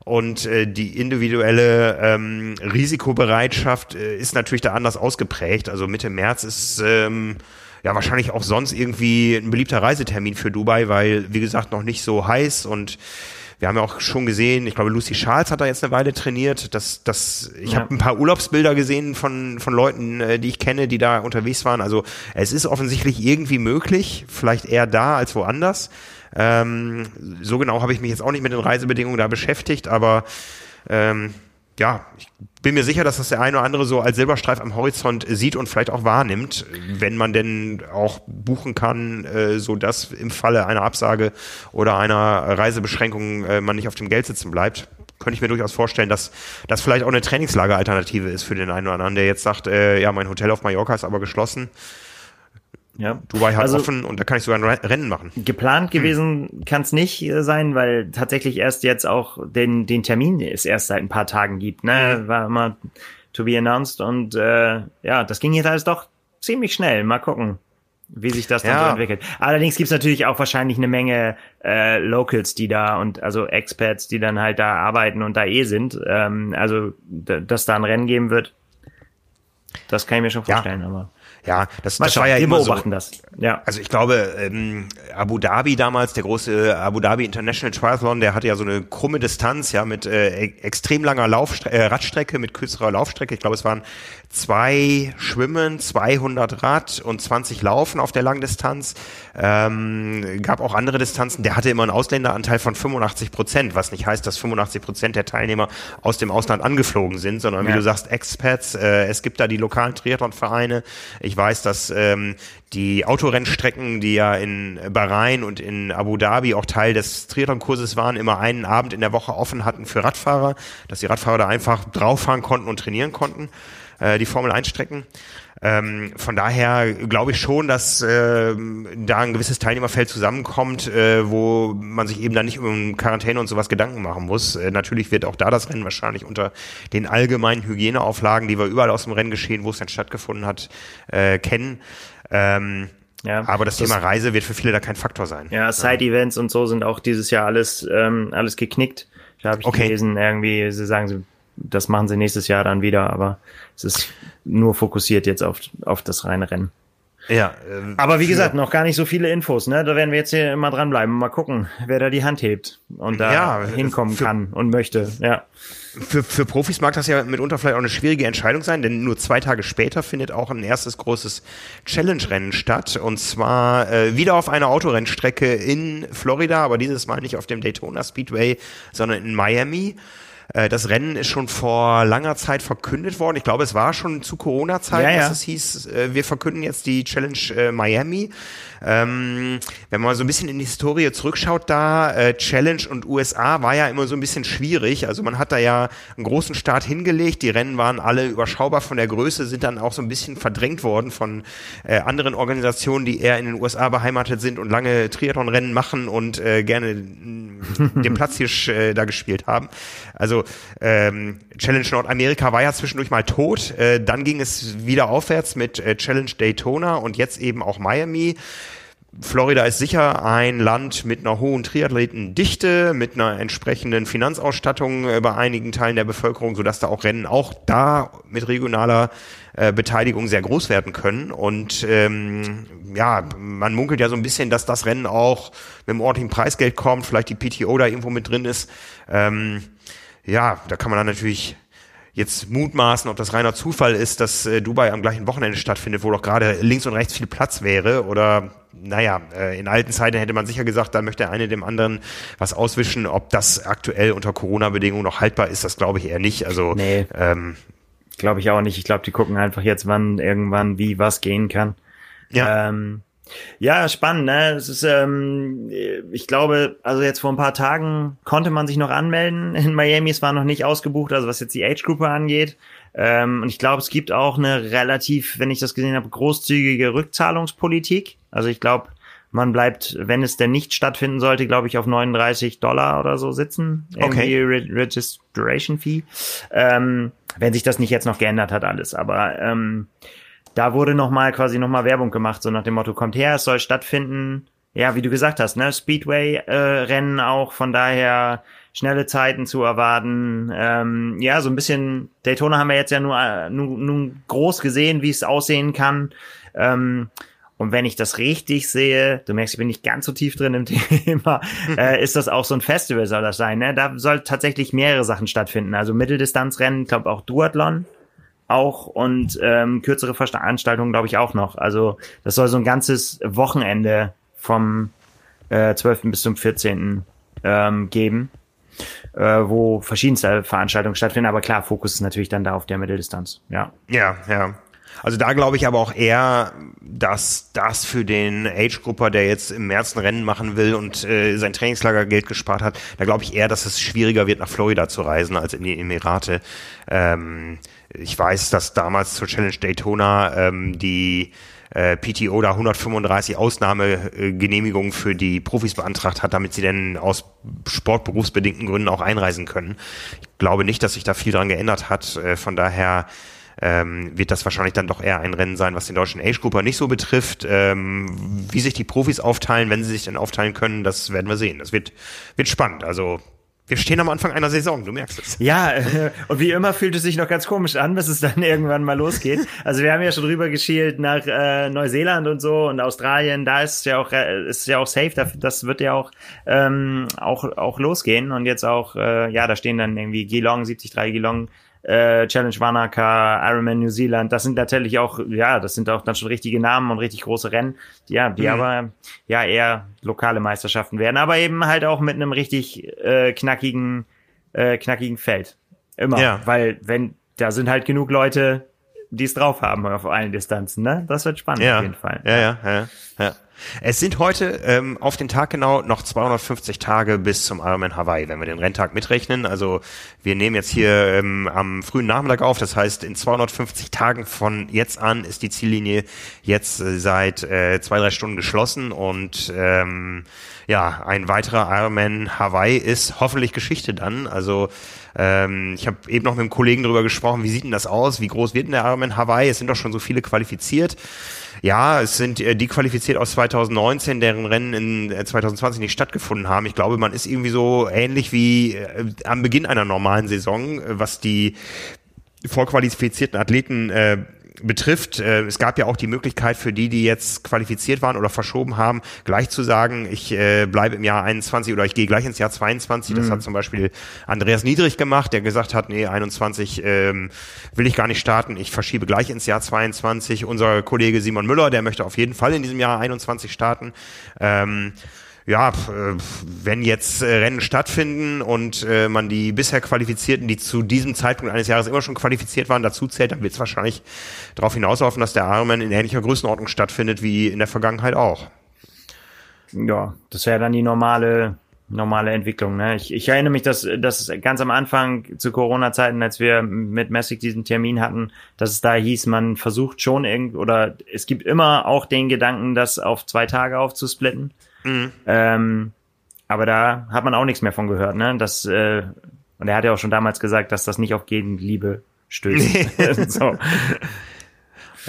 Und äh, die individuelle ähm, Risikobereitschaft äh, ist natürlich da anders ausgeprägt. Also Mitte März ist ähm, ja wahrscheinlich auch sonst irgendwie ein beliebter Reisetermin für Dubai, weil, wie gesagt, noch nicht so heiß und wir haben ja auch schon gesehen, ich glaube, Lucy Charles hat da jetzt eine Weile trainiert. Das, das, ich ja. habe ein paar Urlaubsbilder gesehen von, von Leuten, äh, die ich kenne, die da unterwegs waren. Also es ist offensichtlich irgendwie möglich, vielleicht eher da als woanders. Ähm, so genau habe ich mich jetzt auch nicht mit den Reisebedingungen da beschäftigt, aber ähm, ja, ich bin mir sicher, dass das der eine oder andere so als Silberstreif am Horizont sieht und vielleicht auch wahrnimmt, wenn man denn auch buchen kann, äh, so dass im Falle einer Absage oder einer Reisebeschränkung äh, man nicht auf dem Geld sitzen bleibt. Könnte ich mir durchaus vorstellen, dass das vielleicht auch eine Trainingslageralternative ist für den einen oder anderen, der jetzt sagt, äh, ja, mein Hotel auf Mallorca ist aber geschlossen. Ja. Dubai hat also, offen und da kann ich sogar ein Rennen machen. Geplant gewesen hm. kann es nicht äh, sein, weil tatsächlich erst jetzt auch den, den Termin es erst seit ein paar Tagen gibt. Ne? Hm. War immer to be announced und äh, ja, das ging jetzt alles doch ziemlich schnell. Mal gucken, wie sich das dann ja. so entwickelt. Allerdings gibt's natürlich auch wahrscheinlich eine Menge äh, Locals, die da und also Experts, die dann halt da arbeiten und da eh sind. Ähm, also dass da ein Rennen geben wird, das kann ich mir schon vorstellen, ja. aber. Ja, das, das war ja wir immer beobachten so, das. Ja. Also ich glaube, ähm, Abu Dhabi damals, der große Abu Dhabi International Triathlon, der hatte ja so eine krumme Distanz, ja, mit äh, e-, extrem langer Laufstre äh, Radstrecke, mit kürzerer Laufstrecke. Ich glaube, es waren zwei Schwimmen, 200 Rad und 20 Laufen auf der Langdistanz. Ähm, gab auch andere Distanzen. Der hatte immer einen Ausländeranteil von 85 Prozent, was nicht heißt, dass 85 Prozent der Teilnehmer aus dem Ausland angeflogen sind, sondern ja. wie du sagst, Expats. Äh, es gibt da die lokalen Triathlonvereine. Ich weiß, dass ähm, die Autorennstrecken, die ja in Bahrain und in Abu Dhabi auch Teil des Triathlon-Kurses waren, immer einen Abend in der Woche offen hatten für Radfahrer, dass die Radfahrer da einfach drauffahren konnten und trainieren konnten äh, die Formel 1 Strecken. Ähm, von daher glaube ich schon, dass äh, da ein gewisses Teilnehmerfeld zusammenkommt, äh, wo man sich eben dann nicht um Quarantäne und sowas Gedanken machen muss. Äh, natürlich wird auch da das Rennen wahrscheinlich unter den allgemeinen Hygieneauflagen, die wir überall aus dem Rennen geschehen, wo es dann stattgefunden hat, äh, kennen. Ähm, ja, aber das, das, Thema Reise wird für viele da kein Faktor sein. Ja, Side-Events und so sind auch dieses Jahr alles, ähm, alles geknickt. Da habe ich okay. gelesen, irgendwie, sie sagen, sie das machen sie nächstes Jahr dann wieder, aber es ist nur fokussiert jetzt auf, auf das reine Rennen. Ja. Äh, aber wie gesagt, noch gar nicht so viele Infos, ne? Da werden wir jetzt hier immer dranbleiben. Mal gucken, wer da die Hand hebt und da ja, hinkommen für, kann und möchte. Ja. Für, für Profis mag das ja mitunter vielleicht auch eine schwierige Entscheidung sein, denn nur zwei Tage später findet auch ein erstes großes Challenge-Rennen statt. Und zwar äh, wieder auf einer Autorennstrecke in Florida, aber dieses Mal nicht auf dem Daytona Speedway, sondern in Miami. Äh, das Rennen ist schon vor langer Zeit verkündet worden. Ich glaube, es war schon zu Corona-Zeiten, ja, ja. dass es hieß, äh, wir verkünden jetzt die Challenge äh, Miami. Ähm, wenn man so ein bisschen in die Historie zurückschaut, da äh, Challenge und USA war ja immer so ein bisschen schwierig. Also man hat da ja einen großen Start hingelegt. Die Rennen waren alle überschaubar von der Größe, sind dann auch so ein bisschen verdrängt worden von äh, anderen Organisationen, die eher in den USA beheimatet sind und lange Triathlon-Rennen machen und äh, gerne den Platzhirsch äh, da gespielt haben. Also ähm, Challenge Nordamerika war ja zwischendurch mal tot. Äh, dann ging es wieder aufwärts mit äh, Challenge Daytona und jetzt eben auch Miami. Florida ist sicher ein Land mit einer hohen Triathletendichte, mit einer entsprechenden Finanzausstattung äh, bei einigen Teilen der Bevölkerung, sodass da auch Rennen auch da mit regionaler äh, Beteiligung sehr groß werden können. Und ähm, ja, man munkelt ja so ein bisschen, dass das Rennen auch mit dem ordentlichen Preisgeld kommt, vielleicht die PTO da irgendwo mit drin ist. Ähm, ja, da kann man dann natürlich jetzt mutmaßen, ob das reiner Zufall ist, dass äh, Dubai am gleichen Wochenende stattfindet, wo doch gerade links und rechts viel Platz wäre. Oder naja, äh, in alten Zeiten hätte man sicher gesagt, da möchte eine dem anderen was auswischen. Ob das aktuell unter Corona-Bedingungen noch haltbar ist, das glaube ich eher nicht. Also nee, ähm, glaube ich auch nicht. Ich glaube, die gucken einfach jetzt, wann irgendwann wie was gehen kann. Ja. Ähm, ja, spannend. Ne? Es ist, ähm, ich glaube, also jetzt vor ein paar Tagen konnte man sich noch anmelden in Miami. Es war noch nicht ausgebucht, also was jetzt die Age-Gruppe angeht. Ähm, und ich glaube, es gibt auch eine relativ, wenn ich das gesehen habe, großzügige Rückzahlungspolitik. Also ich glaube, man bleibt, wenn es denn nicht stattfinden sollte, glaube ich, auf 39 Dollar oder so sitzen. Okay. Re Registration Fee. Ähm, wenn sich das nicht jetzt noch geändert hat, alles. Aber ähm, da wurde nochmal quasi nochmal Werbung gemacht, so nach dem Motto, kommt her, es soll stattfinden. Ja, wie du gesagt hast, ne, Speedway-Rennen äh, auch, von daher schnelle Zeiten zu erwarten. Ähm, ja, so ein bisschen, Daytona haben wir jetzt ja nur, nur, nur groß gesehen, wie es aussehen kann. Ähm, und wenn ich das richtig sehe, du merkst, ich bin nicht ganz so tief drin im Thema, äh, ist das auch so ein Festival soll das sein. Ne? Da soll tatsächlich mehrere Sachen stattfinden. Also Mitteldistanzrennen, glaube auch Duathlon auch und ähm, kürzere Veranstaltungen, glaube ich, auch noch. Also das soll so ein ganzes Wochenende vom äh, 12. bis zum 14. Ähm, geben, äh, wo verschiedenste Veranstaltungen stattfinden. Aber klar, Fokus ist natürlich dann da auf der Mitteldistanz. Ja. Ja, ja. Also da glaube ich aber auch eher, dass das für den Age-Grupper, der jetzt im März ein Rennen machen will und äh, sein Trainingslagergeld gespart hat, da glaube ich eher, dass es schwieriger wird, nach Florida zu reisen als in die Emirate. Ähm, ich weiß, dass damals zur Challenge Daytona ähm, die äh, PTO da 135 Ausnahmegenehmigungen für die Profis beantragt hat, damit sie denn aus sportberufsbedingten Gründen auch einreisen können. Ich glaube nicht, dass sich da viel dran geändert hat. Äh, von daher ähm, wird das wahrscheinlich dann doch eher ein Rennen sein, was den deutschen Age-Grupper nicht so betrifft. Ähm, wie sich die Profis aufteilen, wenn sie sich denn aufteilen können, das werden wir sehen. Das wird, wird spannend. Also wir stehen am Anfang einer Saison, du merkst es. Ja, äh, und wie immer fühlt es sich noch ganz komisch an, bis es dann irgendwann mal losgeht. Also wir haben ja schon rüber geschielt nach äh, Neuseeland und so und Australien, da ist ja auch äh, ist ja auch safe, das wird ja auch ähm, auch auch losgehen und jetzt auch äh, ja, da stehen dann irgendwie Geelong 73 Geelong äh, Challenge Wanaka, Ironman New Zealand, das sind natürlich auch, ja, das sind auch dann schon richtige Namen und richtig große Rennen, die, ja, die mhm. aber ja eher lokale Meisterschaften werden, aber eben halt auch mit einem richtig äh, knackigen, äh, knackigen Feld. Immer. Ja. Weil wenn, da sind halt genug Leute, die es drauf haben auf allen Distanzen, ne? Das wird spannend ja. auf jeden Fall. Ja, ja, ja. ja. Es sind heute ähm, auf den Tag genau noch 250 Tage bis zum Ironman Hawaii, wenn wir den Renntag mitrechnen. Also wir nehmen jetzt hier ähm, am frühen Nachmittag auf. Das heißt, in 250 Tagen von jetzt an ist die Ziellinie jetzt äh, seit äh, zwei, drei Stunden geschlossen und ähm, ja, ein weiterer Ironman Hawaii ist hoffentlich Geschichte dann. Also ähm, ich habe eben noch mit einem Kollegen darüber gesprochen, wie sieht denn das aus? Wie groß wird denn der Ironman Hawaii? Es sind doch schon so viele qualifiziert. Ja, es sind äh, die qualifiziert aus 2019, deren Rennen in 2020 äh, nicht stattgefunden haben. Ich glaube, man ist irgendwie so ähnlich wie äh, am Beginn einer normalen Saison, äh, was die vorqualifizierten Athleten äh, betrifft. Äh, es gab ja auch die Möglichkeit für die, die jetzt qualifiziert waren oder verschoben haben, gleich zu sagen, ich äh, bleibe im Jahr 21 oder ich gehe gleich ins Jahr 22. Das mhm. hat zum Beispiel Andreas Niedrig gemacht, der gesagt hat, nee, 21 ähm, will ich gar nicht starten, ich verschiebe gleich ins Jahr 22. Unser Kollege Simon Müller, der möchte auf jeden Fall in diesem Jahr 21 starten. Ähm, ja, wenn jetzt äh, Rennen stattfinden und äh, man die bisher Qualifizierten, die zu diesem Zeitpunkt eines Jahres immer schon qualifiziert waren, dazu zählt, dann wird es wahrscheinlich darauf hinauslaufen, dass der Ironman in ähnlicher Größenordnung stattfindet wie in der Vergangenheit auch. Ja, das wäre dann die normale normale Entwicklung. Ne? Ich, ich erinnere mich, dass, dass ganz am Anfang zu Corona-Zeiten, als wir mit Messig diesen Termin hatten, dass es da hieß, man versucht schon irgend oder es gibt immer auch den Gedanken, das auf zwei Tage aufzusplitten. Mhm. Ähm, aber da hat man auch nichts mehr von gehört, ne? Das, äh, und er hat ja auch schon damals gesagt, dass das nicht auf Gegenliebe stößt. so.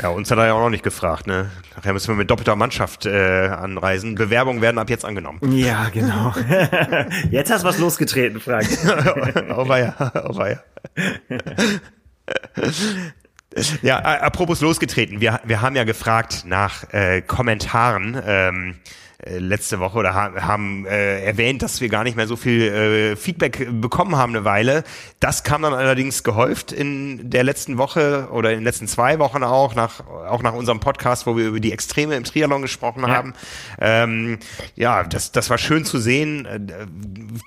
Ja, uns hat er ja auch noch nicht gefragt, ne? Nachher müssen wir mit doppelter Mannschaft äh, anreisen. Bewerbungen werden ab jetzt angenommen. Ja, genau. jetzt hast du was losgetreten, Frank. oh weia, oh weia. Ja, apropos losgetreten. Wir, wir haben ja gefragt nach äh, Kommentaren. Ähm, äh, letzte Woche oder haben äh, erwähnt, dass wir gar nicht mehr so viel äh, Feedback bekommen haben eine Weile. Das kam dann allerdings gehäuft in der letzten Woche oder in den letzten zwei Wochen auch, nach, auch nach unserem Podcast, wo wir über die Extreme im Triathlon gesprochen ja. haben. Ähm, ja, das, das war schön zu sehen. Äh,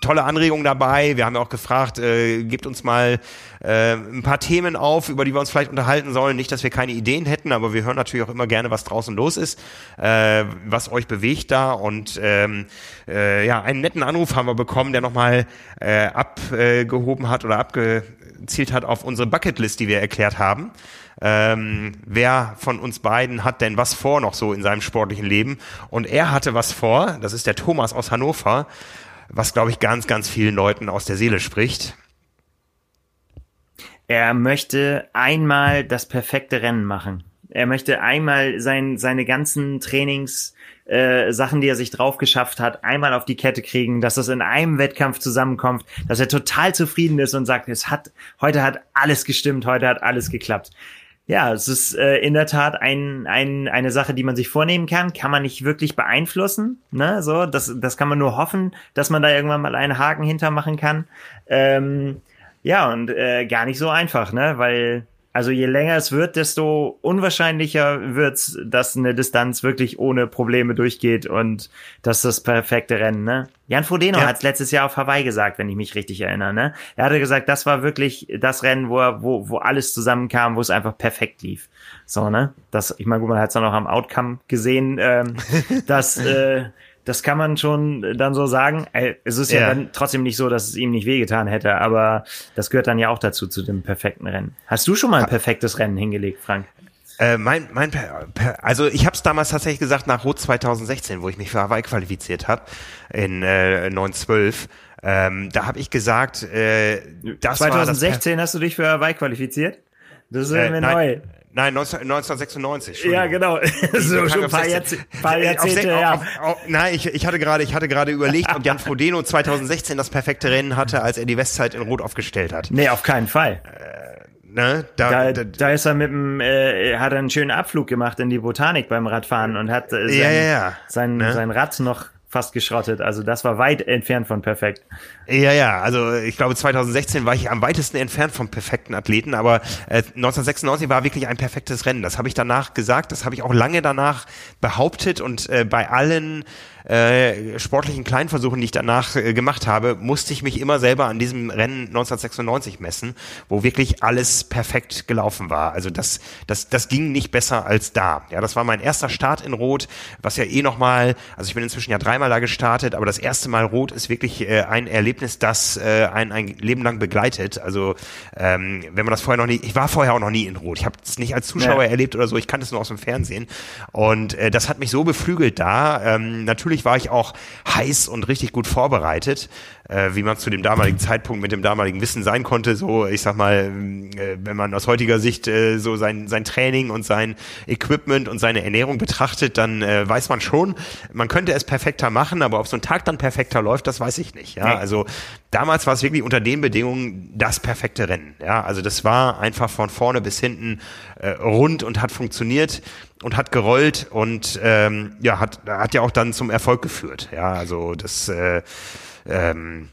tolle Anregungen dabei. Wir haben auch gefragt, äh, gebt uns mal äh, ein paar Themen auf, über die wir uns vielleicht unterhalten sollen. Nicht, dass wir keine Ideen hätten, aber wir hören natürlich auch immer gerne, was draußen los ist, äh, was euch bewegt da. Und ähm, äh, ja, einen netten Anruf haben wir bekommen, der nochmal äh, abgehoben hat oder abgezielt hat auf unsere Bucketlist, die wir erklärt haben. Ähm, wer von uns beiden hat denn was vor noch so in seinem sportlichen Leben? Und er hatte was vor, das ist der Thomas aus Hannover, was, glaube ich, ganz, ganz vielen Leuten aus der Seele spricht. Er möchte einmal das perfekte Rennen machen. Er möchte einmal sein, seine ganzen Trainings, äh, Sachen, die er sich drauf geschafft hat, einmal auf die Kette kriegen, dass das in einem Wettkampf zusammenkommt, dass er total zufrieden ist und sagt, es hat, heute hat alles gestimmt, heute hat alles geklappt. Ja, es ist äh, in der Tat ein, ein, eine Sache, die man sich vornehmen kann, kann man nicht wirklich beeinflussen. Ne? So, das, das kann man nur hoffen, dass man da irgendwann mal einen Haken hintermachen kann. Ähm, ja, und äh, gar nicht so einfach, ne? Weil, also je länger es wird, desto unwahrscheinlicher wird's, dass eine Distanz wirklich ohne Probleme durchgeht und dass das perfekte Rennen, ne? Jan Frodeno ja. hat's letztes Jahr auf Hawaii gesagt, wenn ich mich richtig erinnere, ne? Er hatte gesagt, das war wirklich das Rennen, wo er, wo, wo alles zusammenkam, wo es einfach perfekt lief. So, ne? Das, ich meine, gut, man hat's dann auch am Outcome gesehen, ähm, dass äh, das kann man schon dann so sagen. Es ist ja, ja dann trotzdem nicht so, dass es ihm nicht wehgetan hätte, aber das gehört dann ja auch dazu, zu dem perfekten Rennen. Hast du schon mal ein perfektes Rennen hingelegt, Frank? Äh, mein, mein, also ich habe es damals tatsächlich gesagt nach Rot 2016, wo ich mich für Hawaii qualifiziert habe in äh, 912. Ähm, da habe ich gesagt, äh, das 2016 war das hast du dich für Hawaii qualifiziert? Das ist äh, mir neu. Nein, 19, 1996. Ja, genau. so schon ein paar, Jahrze paar Jahrzehnte. Auf, auf, nein, ich, ich hatte gerade, ich hatte gerade überlegt, ob Jan Frodeno 2016 das perfekte Rennen hatte, als er die Westzeit in Rot aufgestellt hat. Nee, auf keinen Fall. Äh, ne, da, da, da, da ist er mit dem, äh, hat er einen schönen Abflug gemacht in die Botanik beim Radfahren und hat äh, sein, ja, ja, ja. sein, ne? sein Rad noch fast geschrottet. Also das war weit entfernt von perfekt. Ja, ja, also ich glaube 2016 war ich am weitesten entfernt vom perfekten Athleten, aber äh, 1996 war wirklich ein perfektes Rennen. Das habe ich danach gesagt, das habe ich auch lange danach behauptet und äh, bei allen äh, sportlichen Kleinversuchen, die ich danach äh, gemacht habe, musste ich mich immer selber an diesem Rennen 1996 messen, wo wirklich alles perfekt gelaufen war. Also das, das, das ging nicht besser als da. Ja, das war mein erster Start in Rot, was ja eh nochmal, also ich bin inzwischen ja dreimal da gestartet, aber das erste Mal Rot ist wirklich äh, ein Erlebnis, das äh, ein, ein Leben lang begleitet. Also ähm, wenn man das vorher noch nie, ich war vorher auch noch nie in Rot. Ich habe es nicht als Zuschauer ja. erlebt oder so, ich kannte es nur aus dem Fernsehen. Und äh, das hat mich so beflügelt da. Ähm, natürlich war ich auch heiß und richtig gut vorbereitet, äh, wie man zu dem damaligen Zeitpunkt mit dem damaligen Wissen sein konnte. So, ich sag mal, äh, wenn man aus heutiger Sicht äh, so sein, sein Training und sein Equipment und seine Ernährung betrachtet, dann äh, weiß man schon, man könnte es perfekter machen, aber ob so ein Tag dann perfekter läuft, das weiß ich nicht. Ja, also damals war es wirklich unter den Bedingungen das perfekte Rennen. Ja, also das war einfach von vorne bis hinten äh, rund und hat funktioniert und hat gerollt und ähm, ja hat hat ja auch dann zum Erfolg geführt. Ja, also das äh, ähm,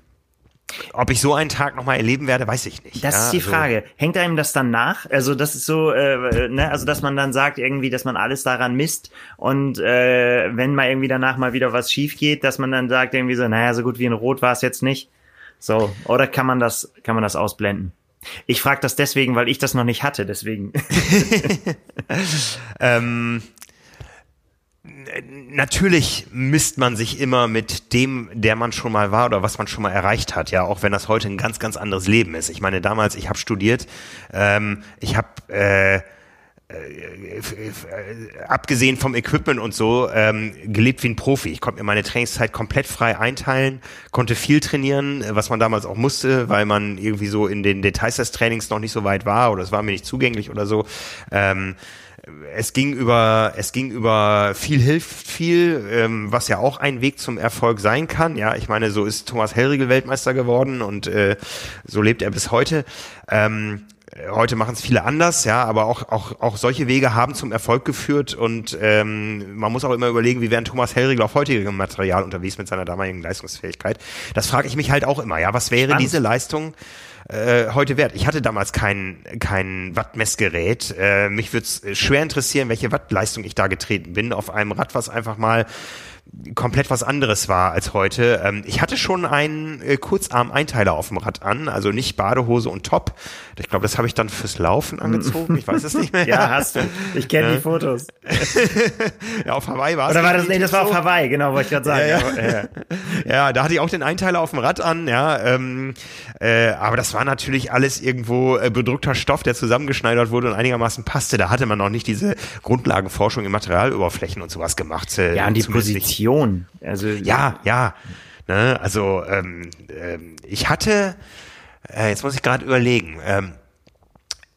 ob ich so einen Tag nochmal erleben werde, weiß ich nicht. Das ja, ist die also, Frage. Hängt einem das dann nach? Also das ist so, äh, ne, also dass man dann sagt irgendwie, dass man alles daran misst und äh, wenn mal irgendwie danach mal wieder was schief geht, dass man dann sagt irgendwie so, naja, so gut wie ein Rot war es jetzt nicht. So, oder kann man das, kann man das ausblenden? Ich frage das deswegen, weil ich das noch nicht hatte, deswegen. ähm, natürlich misst man sich immer mit dem, der man schon mal war oder was man schon mal erreicht hat, ja, auch wenn das heute ein ganz, ganz anderes Leben ist. Ich meine, damals, ich habe studiert, ähm, ich habe äh, äh, abgesehen vom Equipment und so, ähm, gelebt wie ein Profi. Ich konnte mir meine Trainingszeit komplett frei einteilen, konnte viel trainieren, was man damals auch musste, weil man irgendwie so in den Details des Trainings noch nicht so weit war oder es war mir nicht zugänglich oder so. Ähm, es ging über es ging über viel hilft viel, ähm, was ja auch ein Weg zum Erfolg sein kann. Ja, ich meine, so ist Thomas Hellriegel Weltmeister geworden und äh, so lebt er bis heute. Ähm, Heute machen es viele anders, ja, aber auch, auch, auch solche Wege haben zum Erfolg geführt und ähm, man muss auch immer überlegen, wie wäre Thomas Hellriegel auf heutigem Material unterwegs mit seiner damaligen Leistungsfähigkeit. Das frage ich mich halt auch immer, ja, was wäre Spannend. diese Leistung äh, heute wert? Ich hatte damals kein, kein Wattmessgerät. Äh, mich würde es schwer interessieren, welche Wattleistung ich da getreten bin auf einem Rad, was einfach mal komplett was anderes war als heute. Ähm, ich hatte schon einen äh, Kurzarm-Einteiler auf dem Rad an, also nicht Badehose und Top. Ich glaube, das habe ich dann fürs Laufen angezogen. Ich weiß es nicht mehr. ja, hast du. Ich kenne die Fotos. ja, auf Hawaii war es. Oder war das, nee, das war auf Hawaii, genau, wollte ich gerade sagen. Ja, ja. ja, ja, da hatte ich auch den Einteiler auf dem Rad an, ja. Ähm, äh, aber das war natürlich alles irgendwo äh, bedruckter Stoff, der zusammengeschneidert wurde und einigermaßen passte. Da hatte man noch nicht diese Grundlagenforschung in Materialoberflächen und sowas gemacht. Äh, ja, und die Position. Also, ja, ja. Ne, also ähm, ähm, ich hatte, äh, jetzt muss ich gerade überlegen, ähm,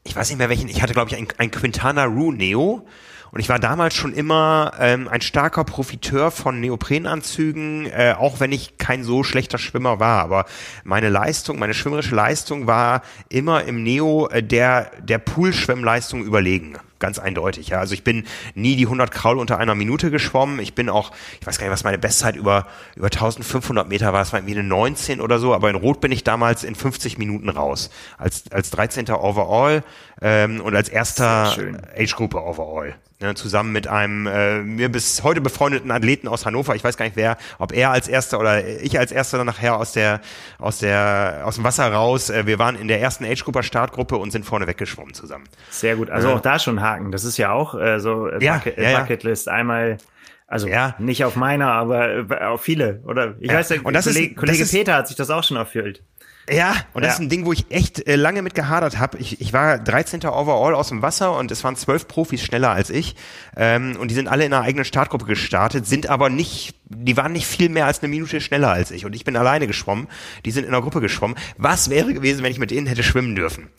ich weiß nicht mehr welchen, ich hatte glaube ich ein, ein Quintana Roo Neo und ich war damals schon immer ähm, ein starker Profiteur von Neoprenanzügen, äh, auch wenn ich kein so schlechter Schwimmer war. Aber meine Leistung, meine schwimmerische Leistung war immer im Neo äh, der, der Poolschwimmleistung überlegen ganz eindeutig. Ja, also ich bin nie die 100 Kraul unter einer Minute geschwommen. Ich bin auch, ich weiß gar nicht, was meine Bestzeit über über 1500 Meter war. Es war irgendwie eine 19 oder so. Aber in Rot bin ich damals in 50 Minuten raus als als 13. Overall ähm, und als erster Age-Gruppe Overall. Ne, zusammen mit einem äh, mir bis heute befreundeten Athleten aus Hannover. Ich weiß gar nicht wer, ob er als erster oder ich als erster dann nachher aus der aus der aus dem Wasser raus. Äh, wir waren in der ersten Age-Grupper Startgruppe und sind vorne weggeschwommen zusammen. Sehr gut. Also ja. auch da schon Haken. Das ist ja auch äh, so äh, ja, Bucket, ja, Bucketlist. Einmal also ja. nicht auf meiner, aber äh, auf viele, oder? Ich ja. weiß, der und das Kollege, ist, Kollege Peter hat sich das auch schon erfüllt. Ja, und das ja. ist ein Ding, wo ich echt äh, lange mit gehadert habe. Ich, ich war 13. Overall aus dem Wasser und es waren zwölf Profis schneller als ich. Ähm, und die sind alle in einer eigenen Startgruppe gestartet, sind aber nicht, die waren nicht viel mehr als eine Minute schneller als ich. Und ich bin alleine geschwommen. Die sind in einer Gruppe geschwommen. Was wäre gewesen, wenn ich mit denen hätte schwimmen dürfen?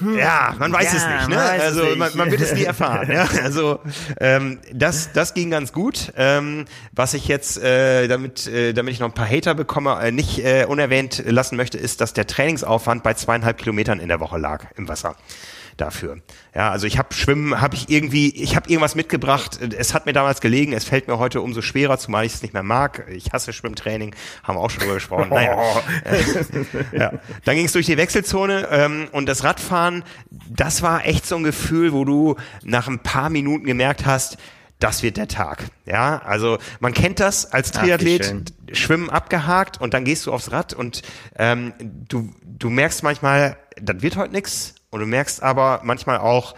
Ja, man weiß ja, es nicht. Ne? Man also nicht. Man, man, wird es nie erfahren. ja? Also ähm, das, das ging ganz gut. Ähm, was ich jetzt, äh, damit, äh, damit ich noch ein paar Hater bekomme, äh, nicht äh, unerwähnt lassen möchte, ist, dass der Trainingsaufwand bei zweieinhalb Kilometern in der Woche lag im Wasser dafür. Ja, also ich habe Schwimmen, habe ich irgendwie, ich habe irgendwas mitgebracht. Es hat mir damals gelegen. Es fällt mir heute umso schwerer, zumal ich es nicht mehr mag. Ich hasse Schwimmtraining, haben wir auch schon drüber gesprochen. Naja. ja. Dann ging es durch die Wechselzone ähm, und das Radfahren. Das war echt so ein Gefühl, wo du nach ein paar Minuten gemerkt hast, das wird der Tag. Ja, also man kennt das als Triathlet, Ach, Schwimmen abgehakt und dann gehst du aufs Rad und ähm, du, du merkst manchmal, das wird heute nix und du merkst aber manchmal auch,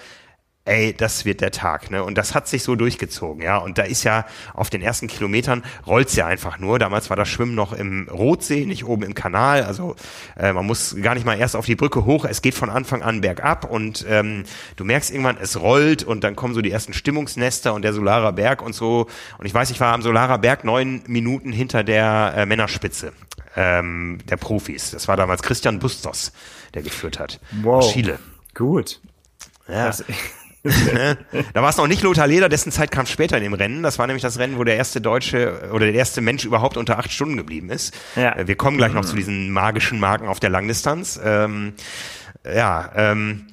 ey, das wird der Tag, ne? Und das hat sich so durchgezogen, ja. Und da ist ja auf den ersten Kilometern rollt's ja einfach nur. Damals war das Schwimmen noch im Rotsee, nicht oben im Kanal. Also äh, man muss gar nicht mal erst auf die Brücke hoch. Es geht von Anfang an bergab und ähm, du merkst irgendwann, es rollt und dann kommen so die ersten Stimmungsnester und der Solarer Berg und so. Und ich weiß, ich war am Solarer Berg neun Minuten hinter der äh, Männerspitze ähm, der Profis. Das war damals Christian Bustos der geführt hat. Wow. Aus Chile. Gut. Ja. Das ne? da war es noch nicht Lothar Leder, dessen Zeit kam später in dem Rennen. Das war nämlich das Rennen, wo der erste Deutsche oder der erste Mensch überhaupt unter acht Stunden geblieben ist. Ja. Äh, wir kommen gleich noch mhm. zu diesen magischen Marken auf der Langdistanz. Ähm, ja, ähm,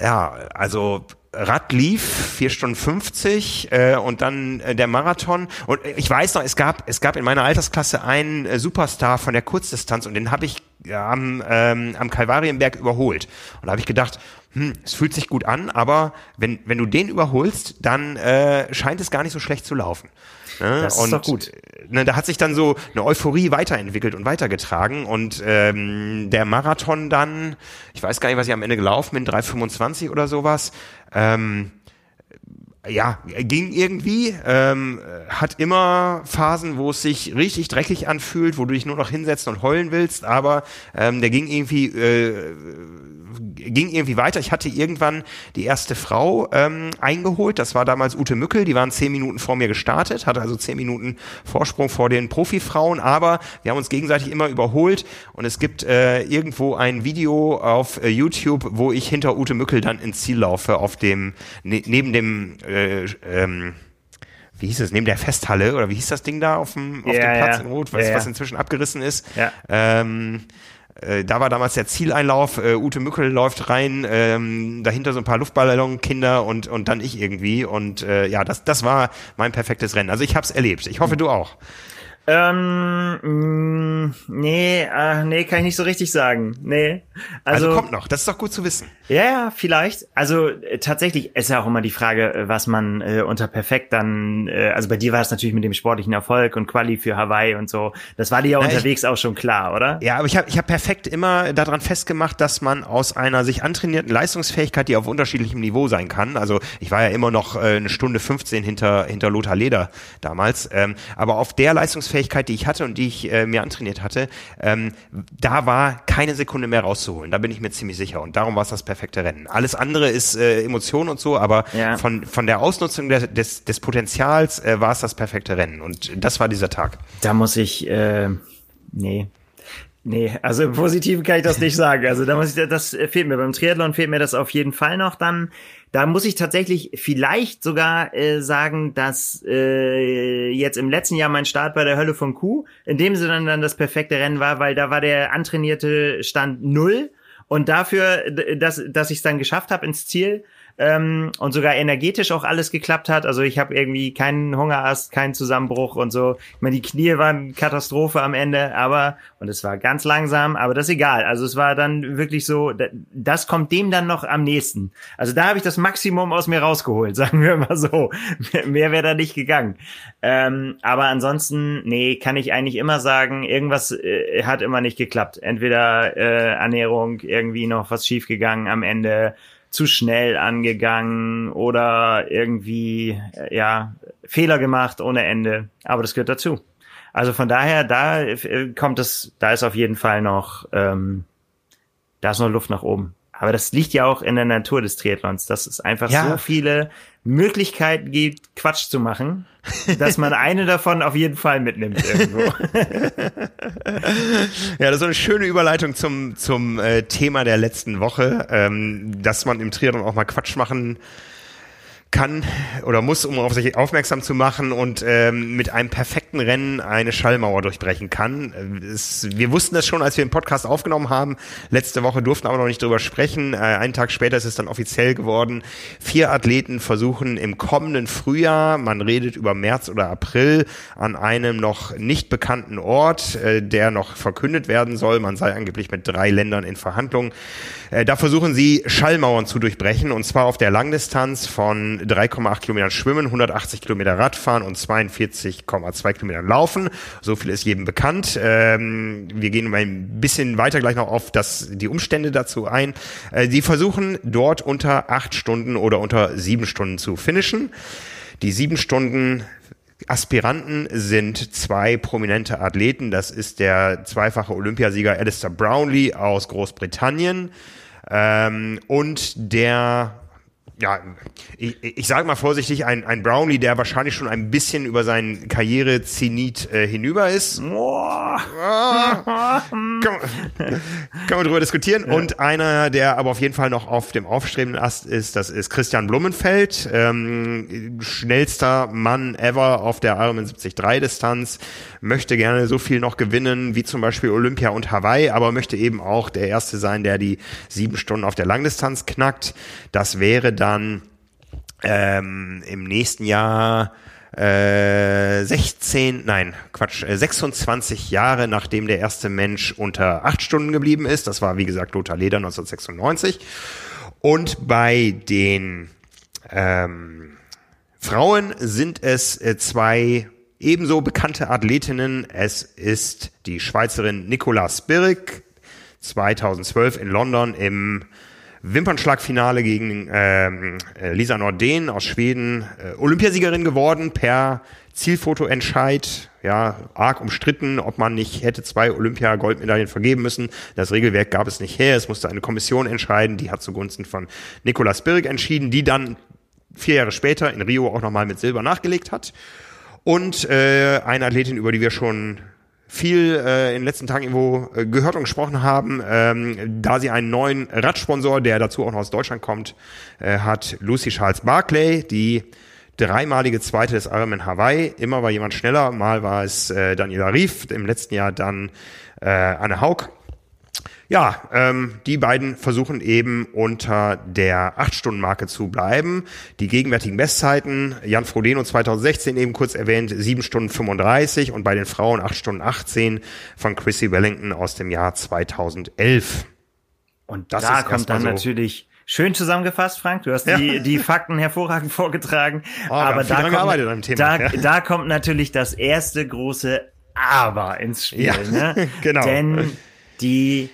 ja, also Rad lief, vier Stunden 50 äh, und dann äh, der Marathon. Und ich weiß noch, es gab, es gab in meiner Altersklasse einen äh, Superstar von der Kurzdistanz und den habe ich ja, am, ähm, am Kalvarienberg überholt. Und da habe ich gedacht, hm, es fühlt sich gut an, aber wenn, wenn du den überholst, dann äh, scheint es gar nicht so schlecht zu laufen. Ne? Das ist und, doch gut. Ne, da hat sich dann so eine Euphorie weiterentwickelt und weitergetragen und ähm, der Marathon dann, ich weiß gar nicht, was ich am Ende gelaufen bin, 3,25 oder sowas. Ähm, ja, ging irgendwie, ähm, hat immer Phasen, wo es sich richtig dreckig anfühlt, wo du dich nur noch hinsetzen und heulen willst, aber ähm, der ging irgendwie äh, ging irgendwie weiter. Ich hatte irgendwann die erste Frau ähm, eingeholt. Das war damals Ute Mückel. Die waren zehn Minuten vor mir gestartet, hatte also zehn Minuten Vorsprung vor den Profifrauen. Aber wir haben uns gegenseitig immer überholt. Und es gibt äh, irgendwo ein Video auf äh, YouTube, wo ich hinter Ute Mückel dann ins Ziel laufe, auf dem ne, neben dem äh, ähm, wie hieß es, neben der Festhalle oder wie hieß das Ding da auf dem, auf ja, dem Platz ja. in Rot, was, ja, was inzwischen abgerissen ist. Ja. Ähm, äh, da war damals der Zieleinlauf, äh, Ute Mückel läuft rein, ähm, dahinter so ein paar Luftballonkinder und, und dann ich irgendwie. Und äh, ja, das, das war mein perfektes Rennen. Also ich habe es erlebt. Ich hoffe, du auch. Ähm, mm, nee, äh, nee, kann ich nicht so richtig sagen. Nee. Also, also kommt noch, das ist doch gut zu wissen. Ja, ja, vielleicht. Also äh, tatsächlich ist ja auch immer die Frage, äh, was man äh, unter perfekt dann, äh, also bei dir war es natürlich mit dem sportlichen Erfolg und Quali für Hawaii und so. Das war dir ja Na, unterwegs ich, auch schon klar, oder? Ja, aber ich habe ich hab perfekt immer daran festgemacht, dass man aus einer sich antrainierten Leistungsfähigkeit, die auf unterschiedlichem Niveau sein kann, also ich war ja immer noch äh, eine Stunde 15 hinter, hinter Lothar Leder damals, ähm, aber auf der Leistungsfähigkeit Leistungsfähigkeit, die ich hatte und die ich äh, mir antrainiert hatte, ähm, da war keine Sekunde mehr rauszuholen. Da bin ich mir ziemlich sicher. Und darum war es das perfekte Rennen. Alles andere ist äh, Emotion und so, aber ja. von, von der Ausnutzung des, des, des Potenzials äh, war es das perfekte Rennen. Und das war dieser Tag. Da muss ich, äh, nee, Nee, also im Positiven kann ich das nicht sagen. Also da muss ich, das fehlt mir. Beim Triathlon fehlt mir das auf jeden Fall noch dann. Da muss ich tatsächlich vielleicht sogar äh, sagen, dass äh, jetzt im letzten Jahr mein Start bei der Hölle von Kuh in dem Sinne dann das perfekte Rennen war, weil da war der antrainierte Stand null. Und dafür, dass, dass ich es dann geschafft habe ins Ziel, ähm, und sogar energetisch auch alles geklappt hat. Also ich habe irgendwie keinen Hungerast, keinen Zusammenbruch und so. Ich meine, die Knie waren Katastrophe am Ende, aber und es war ganz langsam, aber das ist egal. Also es war dann wirklich so, das kommt dem dann noch am nächsten. Also da habe ich das Maximum aus mir rausgeholt, sagen wir mal so. Mehr wäre da nicht gegangen. Ähm, aber ansonsten, nee, kann ich eigentlich immer sagen, irgendwas äh, hat immer nicht geklappt. Entweder äh, Ernährung, irgendwie noch was schiefgegangen am Ende zu schnell angegangen oder irgendwie, ja, Fehler gemacht ohne Ende. Aber das gehört dazu. Also von daher, da äh, kommt es, da ist auf jeden Fall noch, ähm, da ist noch Luft nach oben. Aber das liegt ja auch in der Natur des Triathlons, dass es einfach ja. so viele Möglichkeiten gibt, Quatsch zu machen, dass man eine davon auf jeden Fall mitnimmt irgendwo. ja, das ist eine schöne Überleitung zum, zum äh, Thema der letzten Woche, ähm, dass man im Triathlon auch mal Quatsch machen kann oder muss, um auf sich aufmerksam zu machen und ähm, mit einem perfekten Rennen eine Schallmauer durchbrechen kann. Es, wir wussten das schon, als wir den Podcast aufgenommen haben. Letzte Woche durften aber noch nicht drüber sprechen. Äh, einen Tag später ist es dann offiziell geworden. Vier Athleten versuchen im kommenden Frühjahr, man redet über März oder April, an einem noch nicht bekannten Ort, äh, der noch verkündet werden soll. Man sei angeblich mit drei Ländern in Verhandlungen. Äh, da versuchen sie Schallmauern zu durchbrechen und zwar auf der Langdistanz von 3,8 Kilometern Schwimmen, 180 Kilometer Radfahren und 42,2 Kilometern Laufen. So viel ist jedem bekannt. Ähm, wir gehen ein bisschen weiter gleich noch auf das, die Umstände dazu ein. Äh, die versuchen dort unter acht Stunden oder unter sieben Stunden zu finishen. Die sieben Stunden Aspiranten sind zwei prominente Athleten. Das ist der zweifache Olympiasieger Alistair Brownlee aus Großbritannien ähm, und der ja, ich, ich sage mal vorsichtig, ein, ein Brownie, der wahrscheinlich schon ein bisschen über seinen Karriere-Zenit äh, hinüber ist. Ah, kann, kann man drüber diskutieren. Ja. Und einer, der aber auf jeden Fall noch auf dem aufstrebenden Ast ist, das ist Christian Blumenfeld, ähm, schnellster Mann ever auf der Ironman 73-Distanz, möchte gerne so viel noch gewinnen, wie zum Beispiel Olympia und Hawaii, aber möchte eben auch der Erste sein, der die sieben Stunden auf der Langdistanz knackt. Das wäre dann ähm, im nächsten Jahr äh, 16, nein, Quatsch, äh, 26 Jahre nachdem der erste Mensch unter acht Stunden geblieben ist. Das war, wie gesagt, Lothar Leder 1996. Und bei den ähm, Frauen sind es äh, zwei ebenso bekannte Athletinnen. Es ist die Schweizerin Nicola Spirik, 2012 in London im Wimpernschlagfinale gegen ähm, äh, Lisa Norden aus Schweden äh, Olympiasiegerin geworden per Zielfotoentscheid. Ja, arg umstritten, ob man nicht hätte zwei Olympia-Goldmedaillen vergeben müssen. Das Regelwerk gab es nicht her. Es musste eine Kommission entscheiden. Die hat zugunsten von Nicolas Birk entschieden, die dann vier Jahre später in Rio auch nochmal mit Silber nachgelegt hat. Und äh, eine Athletin, über die wir schon viel äh, in den letzten Tagen irgendwo äh, gehört und gesprochen haben, ähm, da sie einen neuen Radsponsor, der dazu auch noch aus Deutschland kommt, äh, hat Lucy Charles Barclay, die dreimalige Zweite des Ironman Hawaii. Immer war jemand schneller, mal war es äh, Daniela Rief, im letzten Jahr dann äh, Anne Haug. Ja, ähm, die beiden versuchen eben unter der 8-Stunden-Marke zu bleiben. Die gegenwärtigen Bestzeiten, Jan Frodeno 2016 eben kurz erwähnt, 7 Stunden 35 und bei den Frauen 8 Stunden 18 von Chrissy Wellington aus dem Jahr 2011. Und das da kommt dann so natürlich Schön zusammengefasst, Frank. Du hast ja. die, die Fakten hervorragend vorgetragen. Oh, aber da kommt, Thema, da, ja. da kommt natürlich das erste große Aber ins Spiel. Ja, ne? genau. Denn die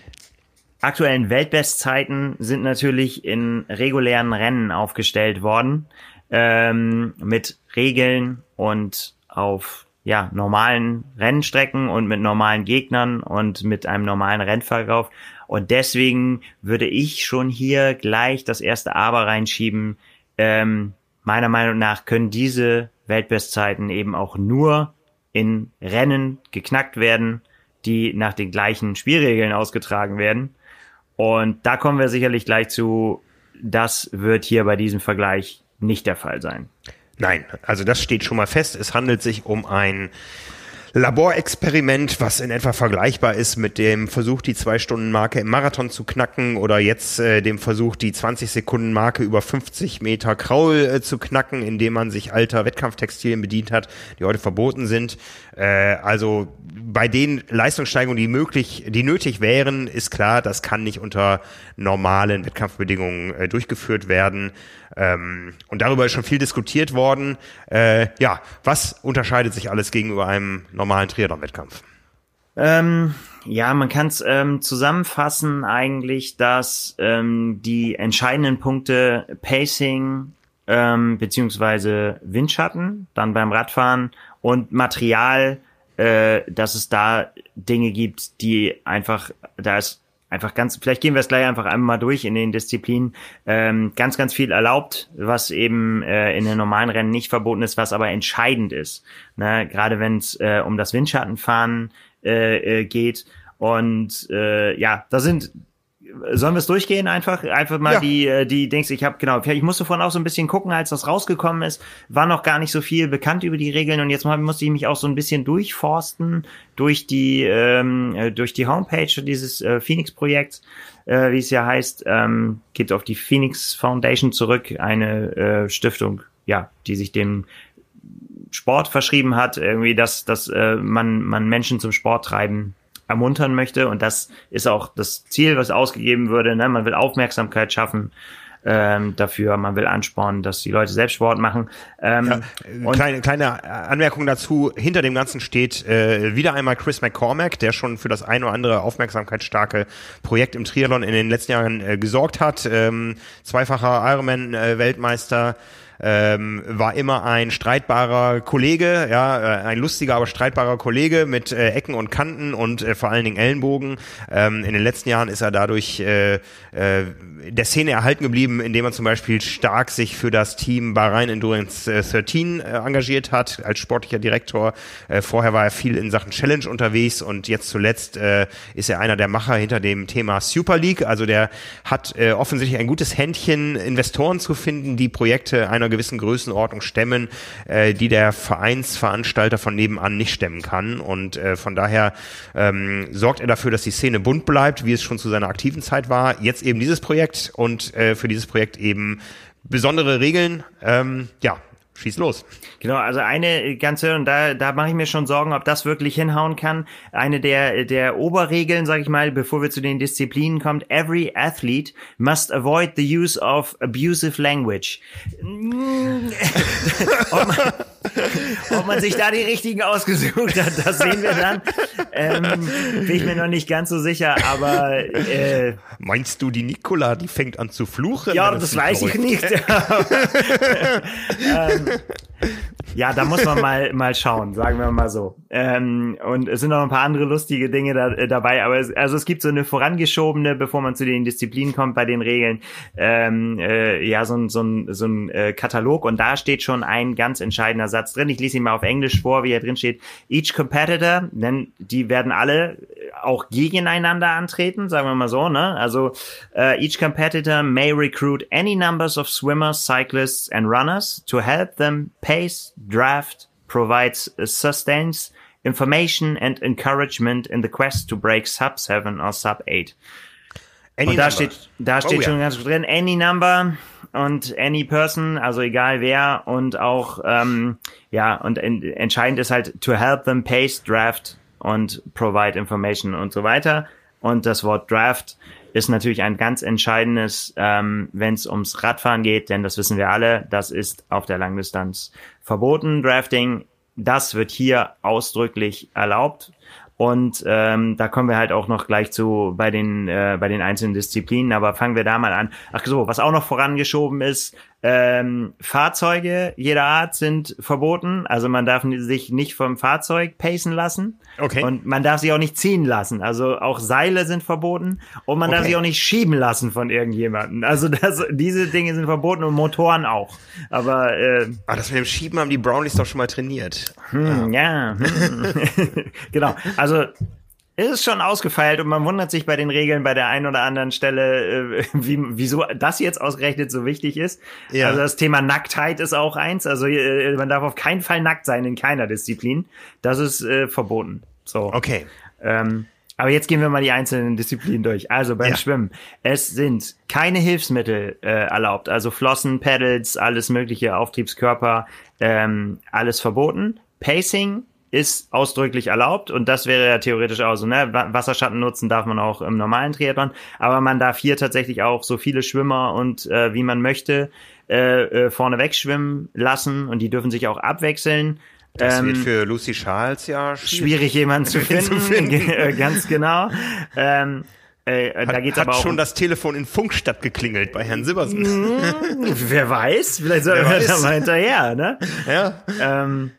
aktuellen Weltbestzeiten sind natürlich in regulären Rennen aufgestellt worden, ähm, mit Regeln und auf ja, normalen Rennstrecken und mit normalen Gegnern und mit einem normalen Rennverlauf. Und deswegen würde ich schon hier gleich das erste Aber reinschieben. Ähm, meiner Meinung nach können diese Weltbestzeiten eben auch nur in Rennen geknackt werden, die nach den gleichen Spielregeln ausgetragen werden. Und da kommen wir sicherlich gleich zu. Das wird hier bei diesem Vergleich nicht der Fall sein. Nein, also das steht schon mal fest. Es handelt sich um ein Laborexperiment, was in etwa vergleichbar ist mit dem Versuch, die Zwei-Stunden-Marke im Marathon zu knacken oder jetzt äh, dem Versuch, die 20-Sekunden-Marke über 50 Meter Kraul äh, zu knacken, indem man sich alter Wettkampftextilien bedient hat, die heute verboten sind. Äh, also bei den Leistungssteigerungen, die möglich, die nötig wären, ist klar, das kann nicht unter normalen Wettkampfbedingungen äh, durchgeführt werden. Ähm, und darüber ist schon viel diskutiert worden. Äh, ja, was unterscheidet sich alles gegenüber einem normalen Triathlon-Wettkampf? Ähm, ja, man kann es ähm, zusammenfassen eigentlich, dass ähm, die entscheidenden Punkte Pacing ähm, beziehungsweise Windschatten, dann beim Radfahren und Material, äh, dass es da Dinge gibt, die einfach, da ist einfach ganz, vielleicht gehen wir es gleich einfach einmal durch in den Disziplinen, ähm, ganz, ganz viel erlaubt, was eben äh, in den normalen Rennen nicht verboten ist, was aber entscheidend ist. Ne? Gerade wenn es äh, um das Windschattenfahren äh, äh, geht. Und äh, ja, da sind Sollen wir es durchgehen einfach? Einfach mal ja. die, äh, die denkst, ich habe genau, ich musste vorhin auch so ein bisschen gucken, als das rausgekommen ist, war noch gar nicht so viel bekannt über die Regeln und jetzt mal musste ich mich auch so ein bisschen durchforsten durch die, ähm, äh, durch die Homepage dieses äh, Phoenix-Projekts, äh, wie es ja heißt, ähm, geht auf die Phoenix Foundation zurück, eine äh, Stiftung, ja, die sich dem Sport verschrieben hat, irgendwie, dass, dass äh, man, man Menschen zum Sport treiben ermuntern möchte. Und das ist auch das Ziel, was ausgegeben würde. Ne? Man will Aufmerksamkeit schaffen ähm, dafür. Man will anspornen, dass die Leute selbst Sport machen. Ähm, ja, kleine, kleine Anmerkung dazu. Hinter dem Ganzen steht äh, wieder einmal Chris McCormack, der schon für das ein oder andere aufmerksamkeitsstarke Projekt im Triathlon in den letzten Jahren äh, gesorgt hat. Ähm, zweifacher Ironman-Weltmeister. Äh, ähm, war immer ein streitbarer Kollege, ja, äh, ein lustiger, aber streitbarer Kollege mit äh, Ecken und Kanten und äh, vor allen Dingen Ellenbogen. Ähm, in den letzten Jahren ist er dadurch äh, äh, der Szene erhalten geblieben, indem er zum Beispiel stark sich für das Team Bahrain Endurance 13 äh, engagiert hat, als sportlicher Direktor. Äh, vorher war er viel in Sachen Challenge unterwegs und jetzt zuletzt äh, ist er einer der Macher hinter dem Thema Super League. Also der hat äh, offensichtlich ein gutes Händchen, Investoren zu finden, die Projekte einer einer gewissen Größenordnung stemmen, äh, die der Vereinsveranstalter von nebenan nicht stemmen kann. Und äh, von daher ähm, sorgt er dafür, dass die Szene bunt bleibt, wie es schon zu seiner aktiven Zeit war. Jetzt eben dieses Projekt und äh, für dieses Projekt eben besondere Regeln. Ähm, ja, Schieß los. Genau, also eine ganze, und da, da mache ich mir schon Sorgen, ob das wirklich hinhauen kann. Eine der, der Oberregeln, sage ich mal, bevor wir zu den Disziplinen kommen, every athlete must avoid the use of abusive language. ob, man, sich da die richtigen ausgesucht hat, das sehen wir dann. Ähm, bin ich mir noch nicht ganz so sicher, aber äh, Meinst du, die Nikola, die fängt an zu fluchen? Ja, das weiß ich nicht. ähm, ja, da muss man mal, mal schauen, sagen wir mal so. Ähm, und es sind noch ein paar andere lustige Dinge da, äh, dabei, aber es, also es gibt so eine vorangeschobene, bevor man zu den Disziplinen kommt bei den Regeln, ähm, äh, ja, so ein, so ein, so ein äh, Katalog und da steht schon ein ganz entscheidender Satz drin. Ich lese ihn mal auf Englisch vor, wie er drin steht. Each competitor, denn die werden alle auch gegeneinander antreten, sagen wir mal so, ne? Also uh, each competitor may recruit any numbers of swimmers, cyclists and runners to help them pace, draft, provides, sustains information and encouragement in the quest to break sub 7 or sub 8. Any und da steht, da steht oh, schon ja. ganz drin, any number und any person, also egal wer und auch, ähm, ja, und en entscheidend ist halt to help them pace, draft, und provide information und so weiter. Und das Wort Draft ist natürlich ein ganz entscheidendes, ähm, wenn es ums Radfahren geht, denn das wissen wir alle, das ist auf der Langdistanz verboten. Drafting, das wird hier ausdrücklich erlaubt. Und ähm, da kommen wir halt auch noch gleich zu bei den äh, bei den einzelnen Disziplinen. Aber fangen wir da mal an. Ach so, was auch noch vorangeschoben ist, ähm, Fahrzeuge jeder Art sind verboten. Also man darf sich nicht vom Fahrzeug pacen lassen. Okay. Und man darf sich auch nicht ziehen lassen. Also auch Seile sind verboten. Und man okay. darf sich auch nicht schieben lassen von irgendjemandem. Also das, diese Dinge sind verboten und Motoren auch. Aber äh, ah, das mit dem Schieben haben die Brownies doch schon mal trainiert. Hm, ja. ja. Hm. genau. Also ist schon ausgefeilt und man wundert sich bei den Regeln bei der einen oder anderen Stelle, äh, wie, wieso das jetzt ausgerechnet so wichtig ist. Ja. Also das Thema Nacktheit ist auch eins. Also äh, man darf auf keinen Fall nackt sein in keiner Disziplin. Das ist äh, verboten. So. Okay. Ähm, aber jetzt gehen wir mal die einzelnen Disziplinen durch. Also beim ja. Schwimmen. Es sind keine Hilfsmittel äh, erlaubt. Also Flossen, Pedals, alles mögliche, Auftriebskörper, ähm, alles verboten. Pacing ist ausdrücklich erlaubt und das wäre ja theoretisch auch so, ne? Wasserschatten nutzen darf man auch im normalen Triathlon, aber man darf hier tatsächlich auch so viele Schwimmer und äh, wie man möchte äh, äh, vorne wegschwimmen lassen und die dürfen sich auch abwechseln. Das ähm, wird für Lucy Charles ja schwierig, schwierig jemanden zu finden, zu finden. ganz genau. Ähm, äh, hat, da geht's hat aber auch schon das Telefon in Funkstadt geklingelt bei Herrn Sibbersen. Hm, wer weiß, vielleicht soll er da mal hinterher, ne? Ja. Ähm,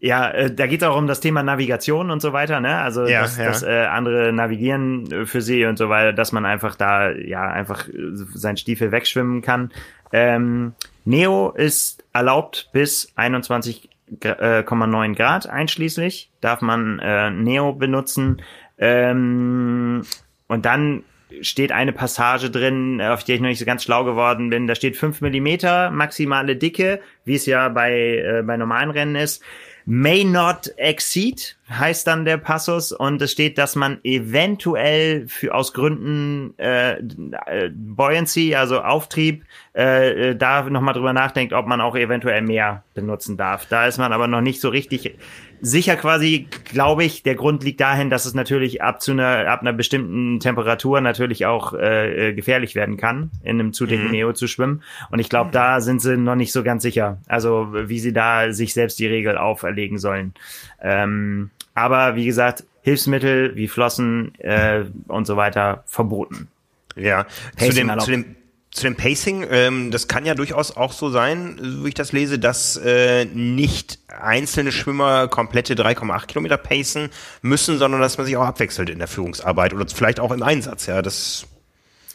ja, äh, da geht es auch um das Thema Navigation und so weiter, ne? Also ja, dass, ja. dass äh, andere navigieren äh, für sie und so weiter, dass man einfach da ja einfach äh, sein Stiefel wegschwimmen kann. Ähm, Neo ist erlaubt bis 21,9 Grad einschließlich darf man äh, Neo benutzen. Ähm, und dann steht eine Passage drin, auf die ich noch nicht so ganz schlau geworden bin. Da steht 5 Millimeter maximale Dicke, wie es ja bei, äh, bei normalen Rennen ist may not exceed heißt dann der Passus und es steht, dass man eventuell für aus Gründen äh, äh, Buoyancy, also Auftrieb, äh, äh da nochmal drüber nachdenkt, ob man auch eventuell mehr benutzen darf. Da ist man aber noch nicht so richtig sicher quasi, glaube ich, der Grund liegt dahin, dass es natürlich ab zu einer, ab einer bestimmten Temperatur natürlich auch äh, äh gefährlich werden kann, in einem zu dicken mhm. Neo zu schwimmen. Und ich glaube, da sind sie noch nicht so ganz sicher. Also wie sie da sich selbst die Regel auferlegen sollen. Ähm, aber wie gesagt, Hilfsmittel wie Flossen äh, und so weiter verboten. Ja, zu dem, zu dem zu dem Pacing, ähm, das kann ja durchaus auch so sein, so wie ich das lese, dass äh, nicht einzelne Schwimmer komplette 3,8 Kilometer pacen müssen, sondern dass man sich auch abwechselt in der Führungsarbeit oder vielleicht auch im Einsatz. Ja, das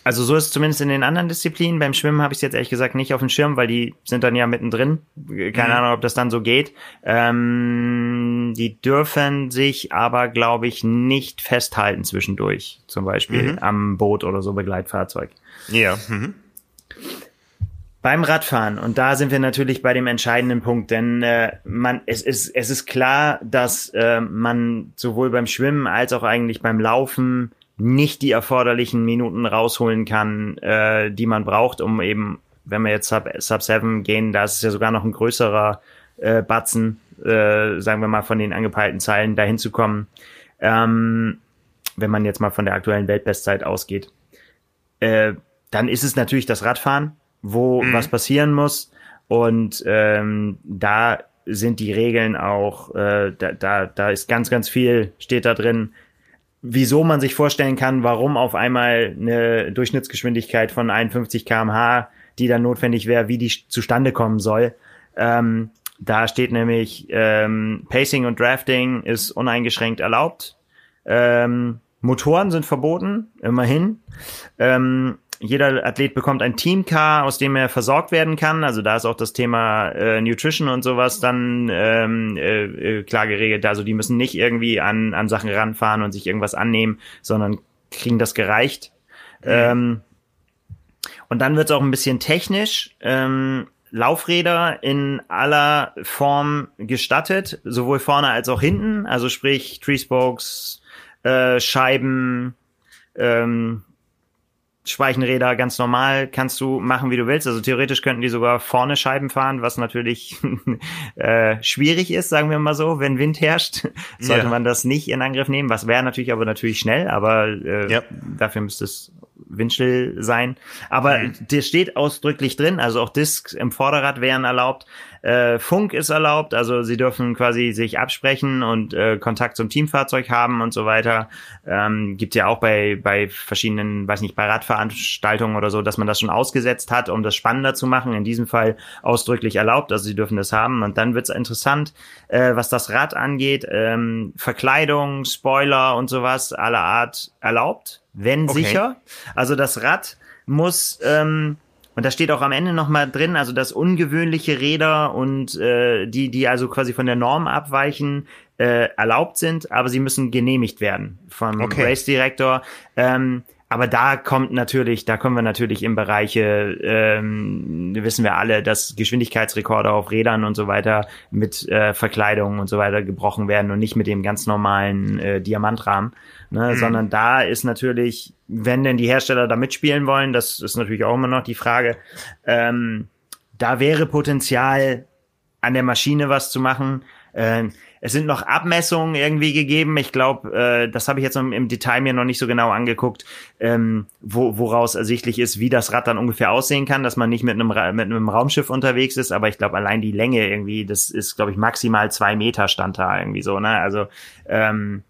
also so ist es zumindest in den anderen Disziplinen. Beim Schwimmen habe ich es jetzt ehrlich gesagt nicht auf dem Schirm, weil die sind dann ja mittendrin. Keine mhm. Ahnung, ob das dann so geht. Ähm, die dürfen sich aber, glaube ich, nicht festhalten zwischendurch. Zum Beispiel mhm. am Boot oder so Begleitfahrzeug. Ja. Mhm. Beim Radfahren, und da sind wir natürlich bei dem entscheidenden Punkt, denn äh, man, es, ist, es ist klar, dass äh, man sowohl beim Schwimmen als auch eigentlich beim Laufen nicht die erforderlichen Minuten rausholen kann, äh, die man braucht, um eben wenn wir jetzt Sub, Sub 7 gehen, da ist es ja sogar noch ein größerer äh, Batzen, äh, sagen wir mal, von den angepeilten Zeilen dahin zu kommen. Ähm, wenn man jetzt mal von der aktuellen Weltbestzeit ausgeht. Äh, dann ist es natürlich das Radfahren, wo mhm. was passieren muss. Und ähm, da sind die Regeln auch, äh, da, da, da ist ganz, ganz viel, steht da drin, wieso man sich vorstellen kann, warum auf einmal eine Durchschnittsgeschwindigkeit von 51 kmh, die dann notwendig wäre, wie die zustande kommen soll. Ähm, da steht nämlich, ähm, Pacing und Drafting ist uneingeschränkt erlaubt. Ähm, Motoren sind verboten, immerhin. Ähm, jeder Athlet bekommt ein Teamcar, aus dem er versorgt werden kann. Also da ist auch das Thema äh, Nutrition und sowas dann ähm, äh, äh, klar geregelt. Also die müssen nicht irgendwie an, an Sachen ranfahren und sich irgendwas annehmen, sondern kriegen das gereicht. Mhm. Ähm, und dann wird es auch ein bisschen technisch. Ähm, Laufräder in aller Form gestattet, sowohl vorne als auch hinten. Also sprich Tree Spokes, äh, Scheiben, ähm, Speichenräder ganz normal kannst du machen, wie du willst. Also theoretisch könnten die sogar vorne Scheiben fahren, was natürlich äh, schwierig ist, sagen wir mal so, wenn Wind herrscht, sollte ja. man das nicht in Angriff nehmen. Was wäre natürlich aber natürlich schnell, aber äh, ja. dafür müsste es windstill sein. Aber mhm. das steht ausdrücklich drin, also auch Discs im Vorderrad wären erlaubt. Äh, Funk ist erlaubt, also sie dürfen quasi sich absprechen und äh, Kontakt zum Teamfahrzeug haben und so weiter. Ähm, gibt ja auch bei, bei verschiedenen, weiß nicht, bei Radveranstaltungen oder so, dass man das schon ausgesetzt hat, um das spannender zu machen. In diesem Fall ausdrücklich erlaubt, also sie dürfen das haben. Und dann wird's interessant, äh, was das Rad angeht. Ähm, Verkleidung, Spoiler und sowas aller Art erlaubt, wenn okay. sicher. Also das Rad muss ähm, und da steht auch am Ende nochmal drin, also dass ungewöhnliche Räder und äh, die, die also quasi von der Norm abweichen, äh, erlaubt sind, aber sie müssen genehmigt werden vom okay. Race Director. Ähm, aber da kommt natürlich, da kommen wir natürlich in Bereiche, ähm, wissen wir alle, dass Geschwindigkeitsrekorde auf Rädern und so weiter mit äh, Verkleidung und so weiter gebrochen werden und nicht mit dem ganz normalen äh, Diamantrahmen, ne? Mhm. sondern da ist natürlich, wenn denn die Hersteller da mitspielen wollen, das ist natürlich auch immer noch die Frage, ähm, da wäre Potenzial an der Maschine was zu machen. Äh, es sind noch Abmessungen irgendwie gegeben. Ich glaube, äh, das habe ich jetzt im, im, Detail mir noch nicht so genau angeguckt, ähm, wo, woraus ersichtlich ist, wie das Rad dann ungefähr aussehen kann, dass man nicht mit einem, mit einem Raumschiff unterwegs ist. Aber ich glaube, allein die Länge irgendwie, das ist, glaube ich, maximal zwei Meter stand da irgendwie so. Ne? Also ähm,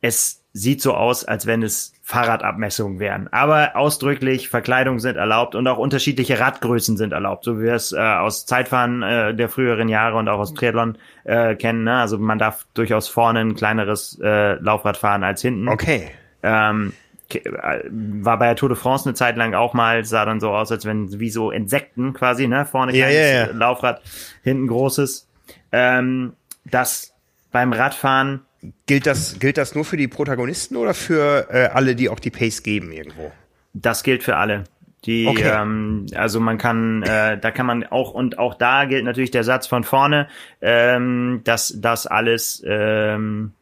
es sieht so aus, als wenn es Fahrradabmessungen wären. Aber ausdrücklich Verkleidungen sind erlaubt und auch unterschiedliche Radgrößen sind erlaubt, so wie wir es äh, aus Zeitfahren äh, der früheren Jahre und auch aus Triathlon äh, kennen. Ne? Also man darf durchaus vorne ein kleineres äh, Laufrad fahren als hinten. Okay. Ähm, äh, war bei der Tour de France eine Zeit lang auch mal, sah dann so aus, als wenn wie so Insekten quasi, ne? Vorne kleines ja, ja, ja. Laufrad, hinten großes. Ähm, das beim Radfahren Gilt das, gilt das nur für die Protagonisten oder für äh, alle, die auch die Pace geben irgendwo? Das gilt für alle. Die, okay. ähm, also man kann, äh, da kann man auch, und auch da gilt natürlich der Satz von vorne, ähm, dass das alles, ähm,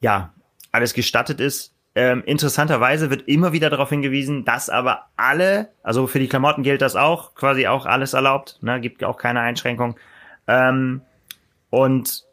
ja, alles gestattet ist. Ähm, interessanterweise wird immer wieder darauf hingewiesen, dass aber alle, also für die Klamotten gilt das auch, quasi auch alles erlaubt, ne, gibt auch keine Einschränkung. Ähm, und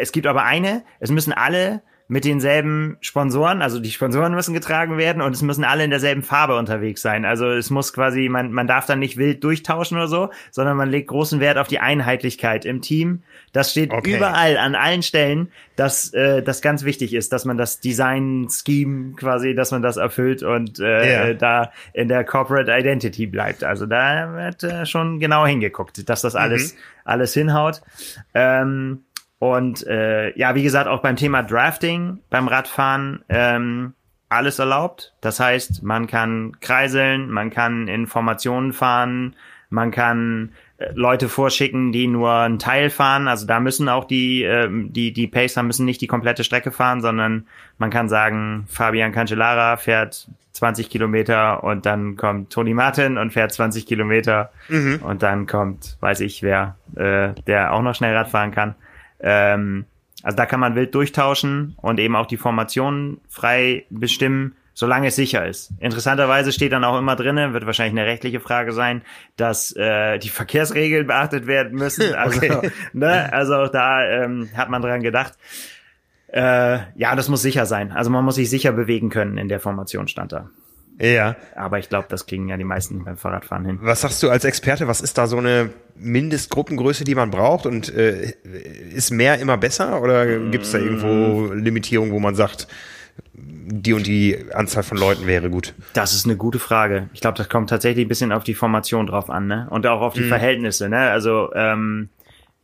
es gibt aber eine, es müssen alle mit denselben Sponsoren, also die Sponsoren müssen getragen werden und es müssen alle in derselben Farbe unterwegs sein. Also es muss quasi, man, man darf dann nicht wild durchtauschen oder so, sondern man legt großen Wert auf die Einheitlichkeit im Team. Das steht okay. überall, an allen Stellen, dass äh, das ganz wichtig ist, dass man das Design-Scheme quasi, dass man das erfüllt und äh, yeah. da in der Corporate Identity bleibt. Also da wird äh, schon genau hingeguckt, dass das alles, mhm. alles hinhaut. Ähm, und äh, ja, wie gesagt, auch beim Thema Drafting, beim Radfahren, ähm, alles erlaubt. Das heißt, man kann kreiseln, man kann Informationen fahren, man kann äh, Leute vorschicken, die nur einen Teil fahren. Also da müssen auch die, äh, die, die Pacer müssen nicht die komplette Strecke fahren, sondern man kann sagen, Fabian Cancellara fährt 20 Kilometer und dann kommt Tony Martin und fährt 20 Kilometer mhm. und dann kommt, weiß ich wer, äh, der auch noch schnell Rad fahren kann. Ähm, also da kann man wild durchtauschen und eben auch die Formationen frei bestimmen, solange es sicher ist. Interessanterweise steht dann auch immer drinnen, wird wahrscheinlich eine rechtliche Frage sein, dass äh, die Verkehrsregeln beachtet werden müssen. Also, okay. ne, also auch da ähm, hat man dran gedacht. Äh, ja, das muss sicher sein. Also man muss sich sicher bewegen können in der Formation, stand da. Ja. Aber ich glaube, das kriegen ja die meisten beim Fahrradfahren hin. Was sagst du als Experte? Was ist da so eine Mindestgruppengröße, die man braucht? Und äh, ist mehr immer besser? Oder gibt es da irgendwo Limitierungen, wo man sagt, die und die Anzahl von Leuten wäre gut? Das ist eine gute Frage. Ich glaube, das kommt tatsächlich ein bisschen auf die Formation drauf an, ne? Und auch auf die mhm. Verhältnisse, ne? Also ähm,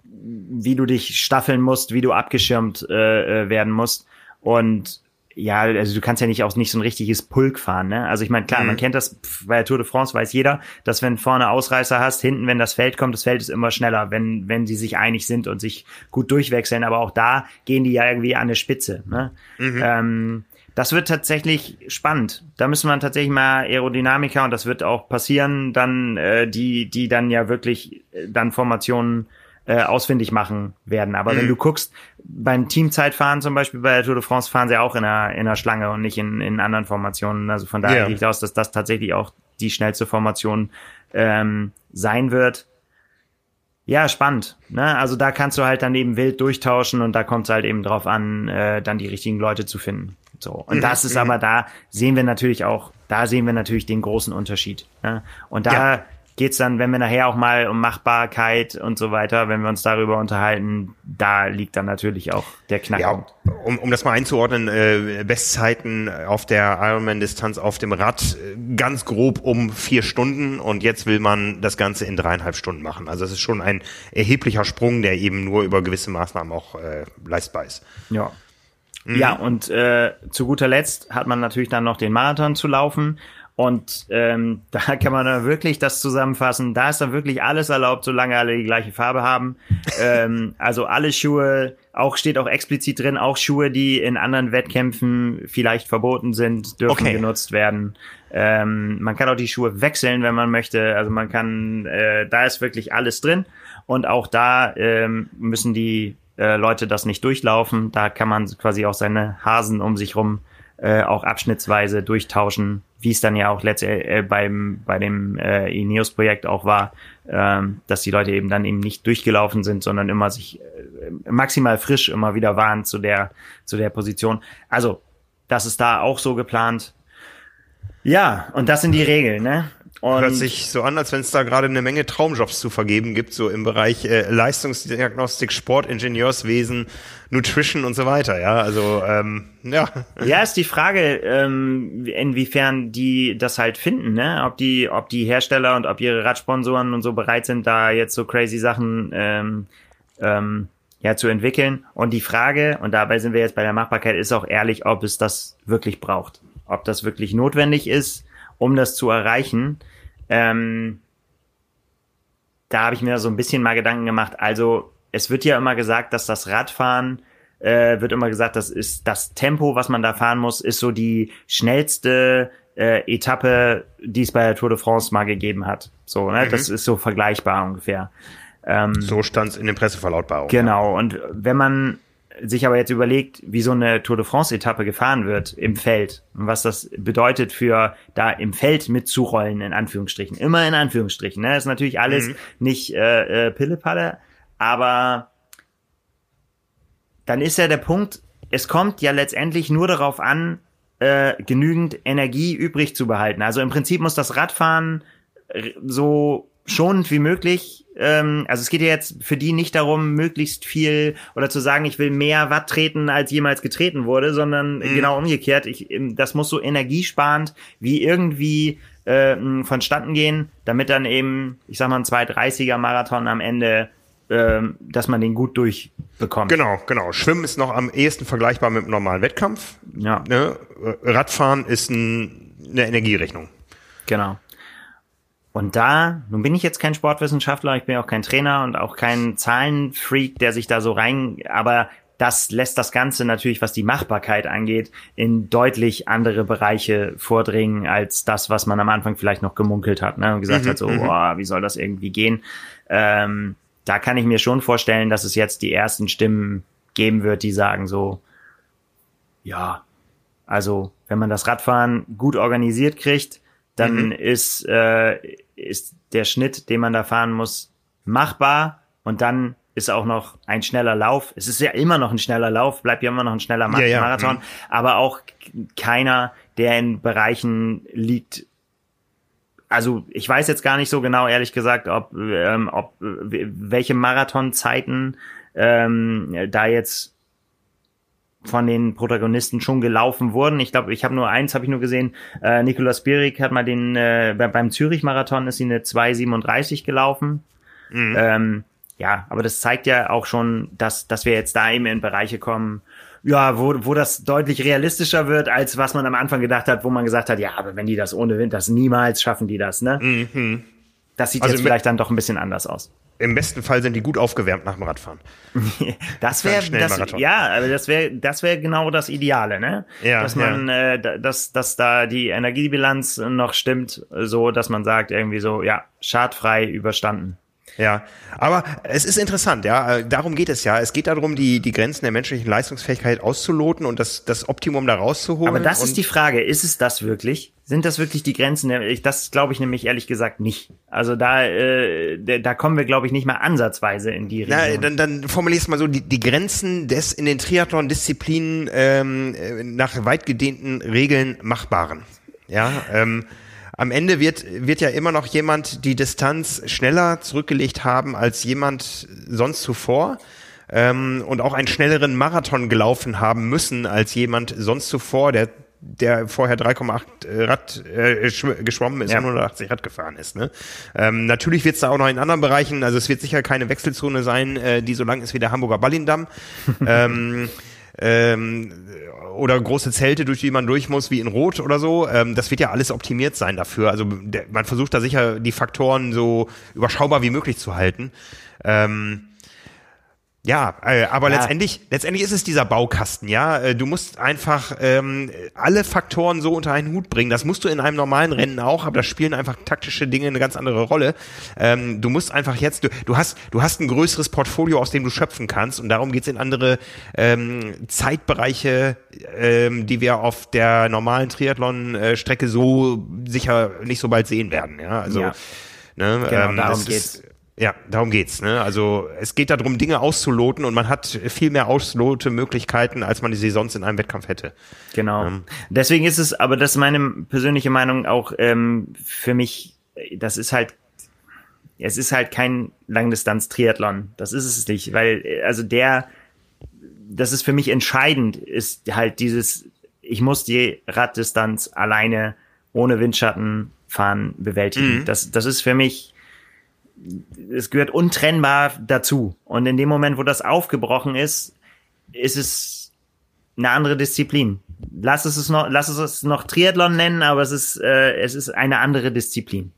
wie du dich staffeln musst, wie du abgeschirmt äh, äh werden musst. Und ja, also du kannst ja nicht auch nicht so ein richtiges Pulk fahren, ne? Also ich meine, klar, mhm. man kennt das bei der Tour de France weiß jeder, dass wenn vorne Ausreißer hast, hinten, wenn das Feld kommt, das Feld ist immer schneller, wenn wenn sie sich einig sind und sich gut durchwechseln. Aber auch da gehen die ja irgendwie an der Spitze, ne? Mhm. Ähm, das wird tatsächlich spannend. Da müssen wir tatsächlich mal Aerodynamiker und das wird auch passieren, dann äh, die die dann ja wirklich äh, dann Formationen äh, ausfindig machen werden. Aber mhm. wenn du guckst, beim Teamzeitfahren zum Beispiel bei der Tour de France fahren sie auch in einer, in einer Schlange und nicht in, in anderen Formationen. Also von daher yeah. gehe ich aus, dass das tatsächlich auch die schnellste Formation ähm, sein wird. Ja, spannend. Ne? Also da kannst du halt dann eben wild durchtauschen und da kommt es halt eben drauf an, äh, dann die richtigen Leute zu finden. So. Und mhm. das ist aber da sehen wir natürlich auch, da sehen wir natürlich den großen Unterschied. Ne? Und da ja geht's dann, wenn wir nachher auch mal um Machbarkeit und so weiter, wenn wir uns darüber unterhalten, da liegt dann natürlich auch der Knackpunkt. Ja, um, um das mal einzuordnen, äh, Bestzeiten auf der Ironman-Distanz auf dem Rad äh, ganz grob um vier Stunden und jetzt will man das Ganze in dreieinhalb Stunden machen. Also es ist schon ein erheblicher Sprung, der eben nur über gewisse Maßnahmen auch äh, leistbar ist. Ja. Mhm. Ja, und äh, zu guter Letzt hat man natürlich dann noch den Marathon zu laufen. Und ähm, da kann man dann wirklich das zusammenfassen. Da ist dann wirklich alles erlaubt, solange alle die gleiche Farbe haben. ähm, also alle Schuhe, auch steht auch explizit drin, auch Schuhe, die in anderen Wettkämpfen vielleicht verboten sind, dürfen okay. genutzt werden. Ähm, man kann auch die Schuhe wechseln, wenn man möchte. Also man kann, äh, da ist wirklich alles drin. Und auch da ähm, müssen die äh, Leute das nicht durchlaufen. Da kann man quasi auch seine Hasen um sich rum äh, auch abschnittsweise durchtauschen wie es dann ja auch letztendlich äh, beim bei dem äh, Ineos-Projekt auch war, ähm, dass die Leute eben dann eben nicht durchgelaufen sind, sondern immer sich äh, maximal frisch immer wieder waren zu der zu der Position. Also das ist da auch so geplant. Ja, und das sind die Regeln, ne? Und Hört sich so an, als wenn es da gerade eine Menge Traumjobs zu vergeben gibt, so im Bereich äh, Leistungsdiagnostik, Sportingenieurswesen, Nutrition und so weiter. Ja, also ähm, ja. Ja, ist die Frage, ähm, inwiefern die das halt finden, ne? Ob die, ob die Hersteller und ob ihre Radsponsoren und so bereit sind, da jetzt so crazy Sachen ähm, ähm, ja zu entwickeln. Und die Frage, und dabei sind wir jetzt bei der Machbarkeit, ist auch ehrlich, ob es das wirklich braucht, ob das wirklich notwendig ist um das zu erreichen. Ähm, da habe ich mir so ein bisschen mal Gedanken gemacht. Also es wird ja immer gesagt, dass das Radfahren äh, wird immer gesagt, das ist das Tempo, was man da fahren muss, ist so die schnellste äh, Etappe, die es bei der Tour de France mal gegeben hat. So, ne? Mhm. das ist so vergleichbar ungefähr. Ähm, so stand es in den Presseverlautbarungen. Genau. Und wenn man sich aber jetzt überlegt, wie so eine Tour de France-Etappe gefahren wird im Feld und was das bedeutet für da im Feld mitzurollen, in Anführungsstrichen. Immer in Anführungsstrichen. Ne? Das ist natürlich alles mhm. nicht äh, äh, Pillepalle, aber dann ist ja der Punkt, es kommt ja letztendlich nur darauf an, äh, genügend Energie übrig zu behalten. Also im Prinzip muss das Radfahren so schonend wie möglich. Ähm, also es geht ja jetzt für die nicht darum, möglichst viel oder zu sagen, ich will mehr Watt treten, als jemals getreten wurde, sondern mhm. genau umgekehrt. Ich, ähm, das muss so energiesparend wie irgendwie äh, vonstatten gehen, damit dann eben, ich sag mal, ein 230er Marathon am Ende ähm, dass man den gut durchbekommt. Genau, genau. Schwimmen ist noch am ehesten vergleichbar mit einem normalen Wettkampf. Ja. Ne? Radfahren ist ein, eine Energierechnung. Genau. Und da, nun bin ich jetzt kein Sportwissenschaftler, ich bin auch kein Trainer und auch kein Zahlenfreak, der sich da so rein, aber das lässt das Ganze natürlich, was die Machbarkeit angeht, in deutlich andere Bereiche vordringen als das, was man am Anfang vielleicht noch gemunkelt hat ne? und gesagt mhm, hat, so, mhm. boah, wie soll das irgendwie gehen? Ähm, da kann ich mir schon vorstellen, dass es jetzt die ersten Stimmen geben wird, die sagen so, ja, also wenn man das Radfahren gut organisiert kriegt, dann mhm. ist, äh, ist der Schnitt, den man da fahren muss, machbar und dann ist auch noch ein schneller Lauf. Es ist ja immer noch ein schneller Lauf, bleibt ja immer noch ein schneller Mar ja, ja. Marathon, aber auch keiner, der in Bereichen liegt. Also ich weiß jetzt gar nicht so genau, ehrlich gesagt, ob, ähm, ob welche Marathonzeiten ähm, da jetzt von den Protagonisten schon gelaufen wurden. Ich glaube, ich habe nur eins, habe ich nur gesehen. Äh, Nikolaus Bierig hat mal den äh, beim Zürich-Marathon ist sie eine 2,37 gelaufen. Mhm. Ähm, ja, aber das zeigt ja auch schon, dass, dass wir jetzt da eben in Bereiche kommen, ja, wo, wo das deutlich realistischer wird, als was man am Anfang gedacht hat, wo man gesagt hat, ja, aber wenn die das ohne Wind, das niemals schaffen die das, ne? Mhm. Das sieht also jetzt vielleicht dann doch ein bisschen anders aus. Im besten Fall sind die gut aufgewärmt nach dem Radfahren. das wäre, ja, aber das wäre, das wäre genau das Ideale, ne? Ja, dass man, ja. äh, dass, dass da die Energiebilanz noch stimmt, so, dass man sagt irgendwie so, ja, schadfrei überstanden. Ja, aber es ist interessant, ja. Darum geht es ja. Es geht darum, die, die Grenzen der menschlichen Leistungsfähigkeit auszuloten und das, das Optimum da rauszuholen. Aber das ist die Frage. Ist es das wirklich? Sind das wirklich die Grenzen? Das glaube ich nämlich ehrlich gesagt nicht. Also da, äh, da kommen wir, glaube ich, nicht mal ansatzweise in die Richtung. Na, dann, dann formulier es mal so, die, die Grenzen des in den Triathlon-Disziplinen ähm, äh, nach weitgedehnten Regeln machbaren. Ja, ähm, am Ende wird, wird ja immer noch jemand die Distanz schneller zurückgelegt haben als jemand sonst zuvor ähm, und auch einen schnelleren Marathon gelaufen haben müssen als jemand sonst zuvor, der der vorher 3,8 Rad äh, geschwommen ist ja. und 180 Rad gefahren ist. Ne? Ähm, natürlich wird es da auch noch in anderen Bereichen, also es wird sicher keine Wechselzone sein, äh, die so lang ist wie der Hamburger Ballindamm. ähm, ähm, oder große Zelte, durch die man durch muss, wie in Rot oder so. Ähm, das wird ja alles optimiert sein dafür. Also der, man versucht da sicher die Faktoren so überschaubar wie möglich zu halten. Ähm, ja, äh, aber ja. letztendlich, letztendlich ist es dieser Baukasten, ja. Äh, du musst einfach ähm, alle Faktoren so unter einen Hut bringen. Das musst du in einem normalen Rennen auch, aber da spielen einfach taktische Dinge eine ganz andere Rolle. Ähm, du musst einfach jetzt, du, du hast, du hast ein größeres Portfolio, aus dem du schöpfen kannst, und darum geht's in andere ähm, Zeitbereiche, ähm, die wir auf der normalen Triathlon-Strecke so sicher nicht so bald sehen werden. Ja, also ja. Ne, genau, ähm, darum geht's. Ja, darum geht's. Ne? Also es geht darum, Dinge auszuloten und man hat viel mehr Auslotemöglichkeiten, als man sie sonst in einem Wettkampf hätte. Genau. Ähm. Deswegen ist es, aber das ist meine persönliche Meinung auch ähm, für mich, das ist halt, es ist halt kein Langdistanz-Triathlon. Das ist es nicht, weil also der, das ist für mich entscheidend, ist halt dieses, ich muss die Raddistanz alleine ohne Windschatten fahren bewältigen. Mhm. Das, das ist für mich es gehört untrennbar dazu. Und in dem Moment, wo das aufgebrochen ist, ist es eine andere Disziplin. Lass es noch, lass es noch Triathlon nennen, aber es ist, äh, es ist eine andere Disziplin.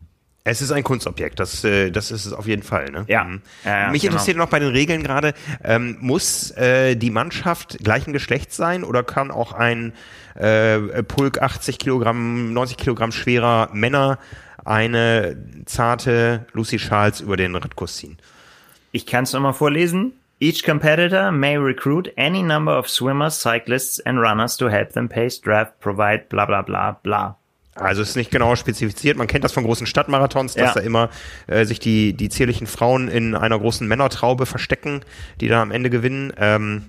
Es ist ein Kunstobjekt, das, äh, das ist es auf jeden Fall. Ne? Ja. Mhm. ja Mich genau. interessiert noch bei den Regeln gerade, ähm, muss äh, die Mannschaft gleichen Geschlechts sein oder kann auch ein äh, Pulk 80 Kilogramm, 90 Kilogramm schwerer Männer eine zarte Lucy Charles über den Radkurs ziehen. Ich kann es nochmal vorlesen. Each competitor may recruit any number of swimmers, cyclists and runners to help them pace, draft, provide, bla bla bla bla. Also es ist nicht genau spezifiziert. Man kennt das von großen Stadtmarathons, dass ja. da immer äh, sich die, die zierlichen Frauen in einer großen Männertraube verstecken, die dann am Ende gewinnen. Ähm,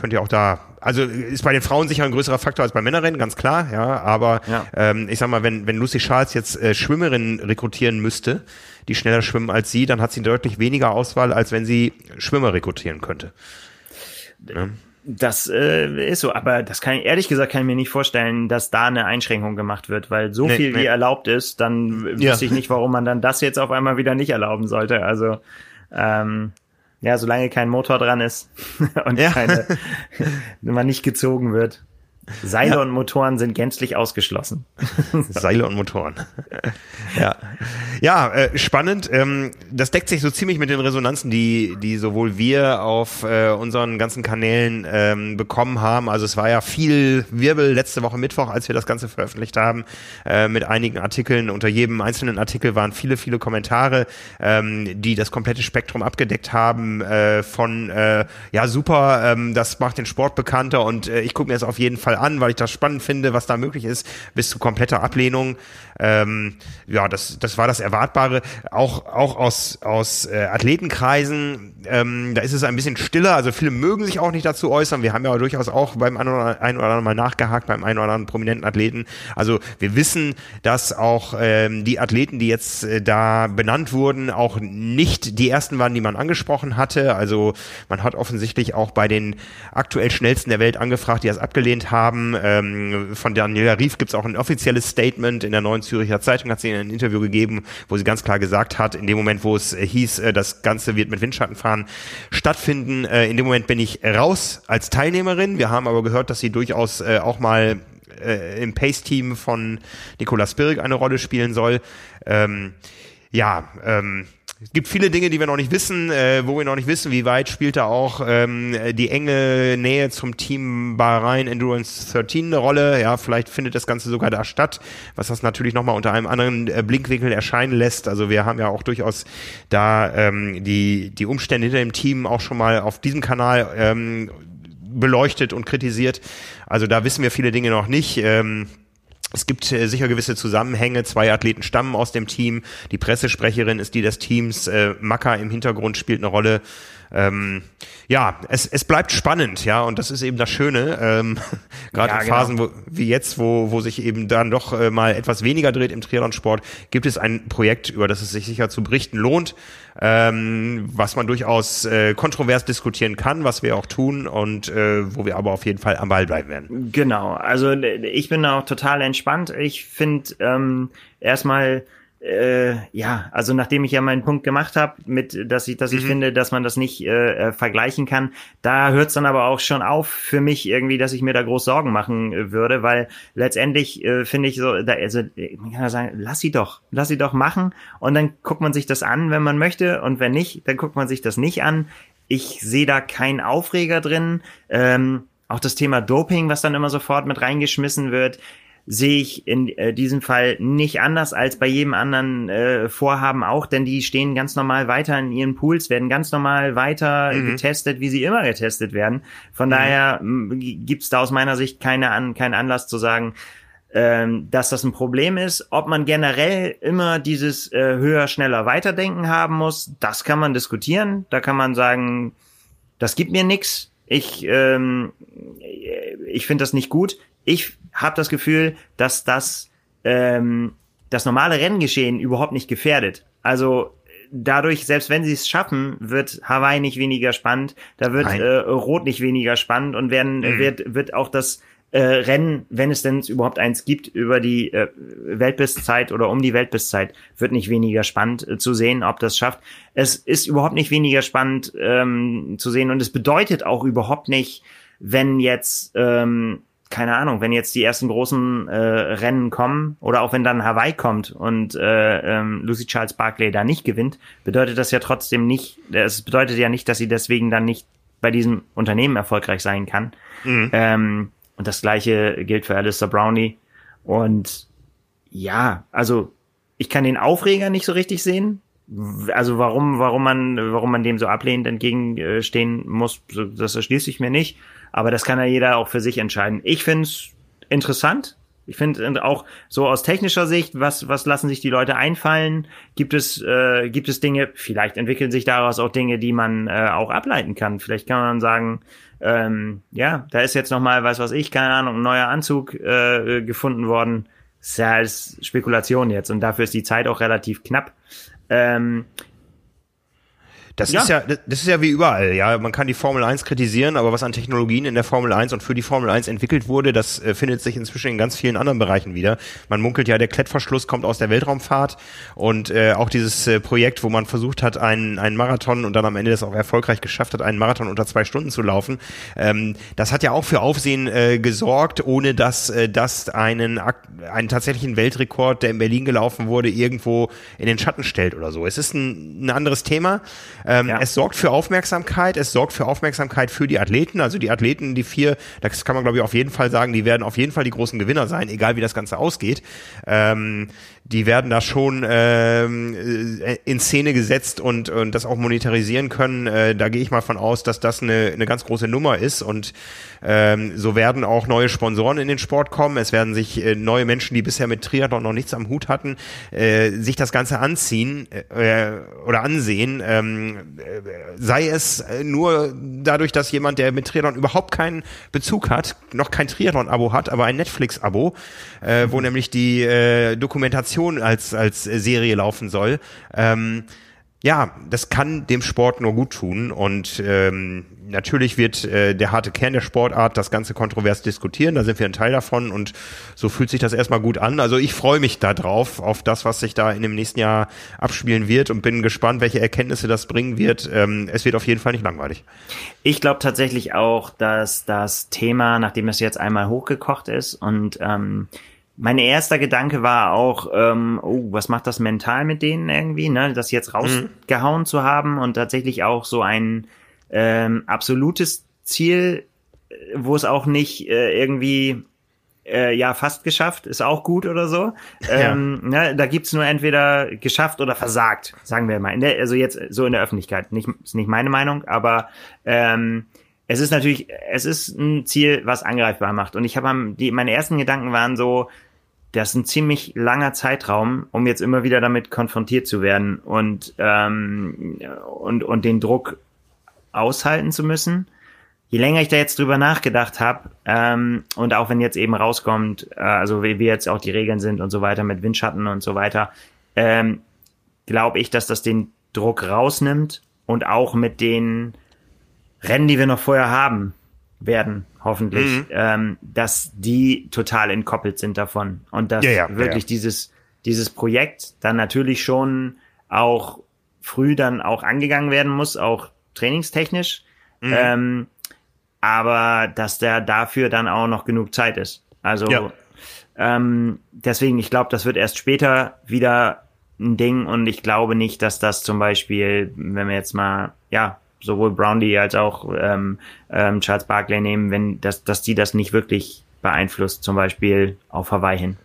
könnt ihr auch da, also ist bei den Frauen sicher ein größerer Faktor als bei Männerrennen, ganz klar, ja, aber ja. Ähm, ich sag mal, wenn, wenn Lucy Charles jetzt äh, Schwimmerinnen rekrutieren müsste, die schneller schwimmen als sie, dann hat sie deutlich weniger Auswahl, als wenn sie Schwimmer rekrutieren könnte. Ja. Das äh, ist so, aber das kann ich, ehrlich gesagt kann ich mir nicht vorstellen, dass da eine Einschränkung gemacht wird, weil so nee, viel nee. wie erlaubt ist, dann ja. wüsste ich nicht, warum man dann das jetzt auf einmal wieder nicht erlauben sollte. Also ähm, ja, solange kein Motor dran ist und ja. keine, man nicht gezogen wird. Seile ja. und Motoren sind gänzlich ausgeschlossen. Seile und Motoren. ja, ja äh, spannend. Ähm, das deckt sich so ziemlich mit den Resonanzen, die, die sowohl wir auf äh, unseren ganzen Kanälen ähm, bekommen haben. Also es war ja viel Wirbel letzte Woche Mittwoch, als wir das Ganze veröffentlicht haben, äh, mit einigen Artikeln. Unter jedem einzelnen Artikel waren viele, viele Kommentare, ähm, die das komplette Spektrum abgedeckt haben. Äh, von äh, ja super, ähm, das macht den Sport bekannter und äh, ich gucke mir das auf jeden Fall Fall an, weil ich das spannend finde, was da möglich ist, bis zu kompletter Ablehnung. Ähm, ja, das, das war das Erwartbare. Auch, auch aus, aus äh, Athletenkreisen, ähm, da ist es ein bisschen stiller. Also viele mögen sich auch nicht dazu äußern. Wir haben ja durchaus auch beim einen oder, anderen Mal nachgehakt, beim einen oder anderen prominenten Athleten. Also wir wissen, dass auch ähm, die Athleten, die jetzt äh, da benannt wurden, auch nicht die ersten waren, die man angesprochen hatte. Also man hat offensichtlich auch bei den aktuell schnellsten der Welt angefragt, die das abgelehnt haben. Ähm, von Daniela Rief gibt es auch ein offizielles Statement in der neuen Züricher Zeitung hat sie ein Interview gegeben, wo sie ganz klar gesagt hat, in dem Moment, wo es äh, hieß, äh, das Ganze wird mit Windschattenfahren stattfinden, äh, in dem Moment bin ich raus als Teilnehmerin. Wir haben aber gehört, dass sie durchaus auch mal im Pace-Team von Nikolaus Birk eine Rolle spielen soll. Ähm, ja, ähm, es gibt viele Dinge, die wir noch nicht wissen, äh, wo wir noch nicht wissen, wie weit spielt da auch ähm, die enge Nähe zum Team Bahrain Endurance 13 eine Rolle. Ja, vielleicht findet das Ganze sogar da statt, was das natürlich nochmal unter einem anderen äh, Blickwinkel erscheinen lässt. Also wir haben ja auch durchaus da ähm, die, die Umstände hinter dem Team auch schon mal auf diesem Kanal ähm, beleuchtet und kritisiert. Also da wissen wir viele Dinge noch nicht. Ähm, es gibt äh, sicher gewisse Zusammenhänge. Zwei Athleten stammen aus dem Team. Die Pressesprecherin ist die des Teams. Äh, Maka im Hintergrund spielt eine Rolle. Ähm, ja, es, es bleibt spannend, ja, und das ist eben das Schöne. Ähm, Gerade ja, in Phasen genau. wo, wie jetzt, wo, wo sich eben dann doch äh, mal etwas weniger dreht im Triathlon-Sport, gibt es ein Projekt, über das es sich sicher zu berichten lohnt, ähm, was man durchaus äh, kontrovers diskutieren kann, was wir auch tun und äh, wo wir aber auf jeden Fall am Ball bleiben werden. Genau, also ich bin auch total entspannt. Ich finde ähm, erstmal äh, ja, also nachdem ich ja meinen Punkt gemacht habe, mit, dass ich, dass ich mhm. finde, dass man das nicht äh, äh vergleichen kann, da hört es dann aber auch schon auf für mich irgendwie, dass ich mir da groß Sorgen machen äh, würde, weil letztendlich äh, finde ich so, da, also man kann ja sagen, lass sie doch, lass sie doch machen und dann guckt man sich das an, wenn man möchte und wenn nicht, dann guckt man sich das nicht an. Ich sehe da keinen Aufreger drin. Ähm, auch das Thema Doping, was dann immer sofort mit reingeschmissen wird sehe ich in äh, diesem Fall nicht anders als bei jedem anderen äh, Vorhaben auch, denn die stehen ganz normal weiter in ihren Pools, werden ganz normal weiter mhm. getestet, wie sie immer getestet werden. Von mhm. daher gibt es da aus meiner Sicht keine an, keinen Anlass zu sagen, ähm, dass das ein Problem ist. Ob man generell immer dieses äh, höher, schneller, weiterdenken haben muss, das kann man diskutieren. Da kann man sagen, das gibt mir nix. Ich, ähm, ich finde das nicht gut. Ich habe das Gefühl, dass das ähm, das normale Renngeschehen überhaupt nicht gefährdet. Also dadurch, selbst wenn sie es schaffen, wird Hawaii nicht weniger spannend, da wird äh, Rot nicht weniger spannend und werden mhm. wird wird auch das äh, Rennen, wenn es denn überhaupt eins gibt, über die äh, Weltbestzeit oder um die Weltbestzeit, wird nicht weniger spannend äh, zu sehen, ob das schafft. Es ist überhaupt nicht weniger spannend ähm, zu sehen und es bedeutet auch überhaupt nicht, wenn jetzt ähm, keine Ahnung, wenn jetzt die ersten großen äh, Rennen kommen oder auch wenn dann Hawaii kommt und äh, ähm, Lucy Charles Barkley da nicht gewinnt, bedeutet das ja trotzdem nicht, es bedeutet ja nicht, dass sie deswegen dann nicht bei diesem Unternehmen erfolgreich sein kann. Mhm. Ähm, und das gleiche gilt für Alistair Brownie. Und ja, also ich kann den Aufreger nicht so richtig sehen. Also warum, warum man, warum man dem so ablehnend entgegenstehen muss, das erschließt sich mir nicht. Aber das kann ja jeder auch für sich entscheiden. Ich finde es interessant. Ich finde auch so aus technischer Sicht, was, was lassen sich die Leute einfallen? Gibt es, äh, gibt es Dinge, vielleicht entwickeln sich daraus auch Dinge, die man äh, auch ableiten kann. Vielleicht kann man sagen, ähm, ja, da ist jetzt nochmal, was was ich, keine Ahnung, ein neuer Anzug äh, gefunden worden. Das ist ja als Spekulation jetzt und dafür ist die Zeit auch relativ knapp. Ähm, das ja. ist ja, das ist ja wie überall, ja. Man kann die Formel 1 kritisieren, aber was an Technologien in der Formel 1 und für die Formel 1 entwickelt wurde, das äh, findet sich inzwischen in ganz vielen anderen Bereichen wieder. Man munkelt ja, der Klettverschluss kommt aus der Weltraumfahrt und äh, auch dieses äh, Projekt, wo man versucht hat, einen, einen Marathon und dann am Ende das auch erfolgreich geschafft hat, einen Marathon unter zwei Stunden zu laufen, ähm, das hat ja auch für Aufsehen äh, gesorgt, ohne dass äh, das einen, einen tatsächlichen Weltrekord, der in Berlin gelaufen wurde, irgendwo in den Schatten stellt oder so. Es ist ein, ein anderes Thema. Ähm, ja. Es sorgt für Aufmerksamkeit, es sorgt für Aufmerksamkeit für die Athleten. Also die Athleten, die vier, das kann man glaube ich auf jeden Fall sagen, die werden auf jeden Fall die großen Gewinner sein, egal wie das Ganze ausgeht. Ähm, die werden da schon ähm, äh, in Szene gesetzt und, und das auch monetarisieren können. Äh, da gehe ich mal von aus, dass das eine, eine ganz große Nummer ist und Ähm, so werden auch neue Sponsoren in den Sport kommen. Es werden sich äh, neue Menschen, die bisher mit Triathlon noch nichts am Hut hatten, äh, sich das Ganze anziehen äh, oder ansehen. Ähm, äh, sei es nur dadurch, dass jemand, der mit Triathlon überhaupt keinen Bezug hat, noch kein Triathlon-Abo hat, aber ein Netflix-Abo, äh, wo nämlich die äh, Dokumentation als als Serie laufen soll. Ähm, ja, das kann dem Sport nur gut tun und ähm, natürlich wird äh, der harte Kern der Sportart das Ganze kontrovers diskutieren, da sind wir ein Teil davon und so fühlt sich das erstmal gut an. Also ich freue mich da auf das, was sich da in dem nächsten Jahr abspielen wird und bin gespannt, welche Erkenntnisse das bringen wird. Ähm, es wird auf jeden Fall nicht langweilig. Ich glaube tatsächlich auch, dass das Thema, nachdem es jetzt einmal hochgekocht ist und ähm, mein erster Gedanke war auch, ähm, oh, was macht das mental mit denen irgendwie, ne? Das jetzt rausgehauen mhm. zu haben und tatsächlich auch so ein ähm, absolutes Ziel, äh, wo es auch nicht äh, irgendwie äh, ja fast geschafft, ist auch gut oder so. Ähm, ne, da gibt's nur entweder geschafft oder versagt, sagen wir mal. Der, also jetzt so in der Öffentlichkeit. Nicht, ist nicht meine Meinung, aber ähm, es ist natürlich, es ist ein Ziel, was angreifbar macht. Und ich habe die, meine ersten Gedanken waren so, das ist ein ziemlich langer Zeitraum, um jetzt immer wieder damit konfrontiert zu werden und, ähm, und, und den Druck aushalten zu müssen. Je länger ich da jetzt drüber nachgedacht habe, ähm, und auch wenn jetzt eben rauskommt, äh, also wie, wie jetzt auch die Regeln sind und so weiter mit Windschatten und so weiter, ähm, glaube ich, dass das den Druck rausnimmt und auch mit den Rennen, die wir noch vorher haben, werden, hoffentlich, mhm. ähm, dass die total entkoppelt sind davon. Und dass ja, ja, wirklich ja. dieses, dieses Projekt dann natürlich schon auch früh dann auch angegangen werden muss, auch trainingstechnisch. Mhm. Ähm, aber dass der dafür dann auch noch genug Zeit ist. Also ähm, deswegen, ich glaube, das wird erst später wieder ein Ding und ich glaube nicht, dass das zum Beispiel, wenn wir jetzt mal, ja, sowohl Brownlee als auch ähm, ähm, Charles Barkley nehmen, wenn dass, dass die das nicht wirklich beeinflusst, zum Beispiel auf Hawaii hin.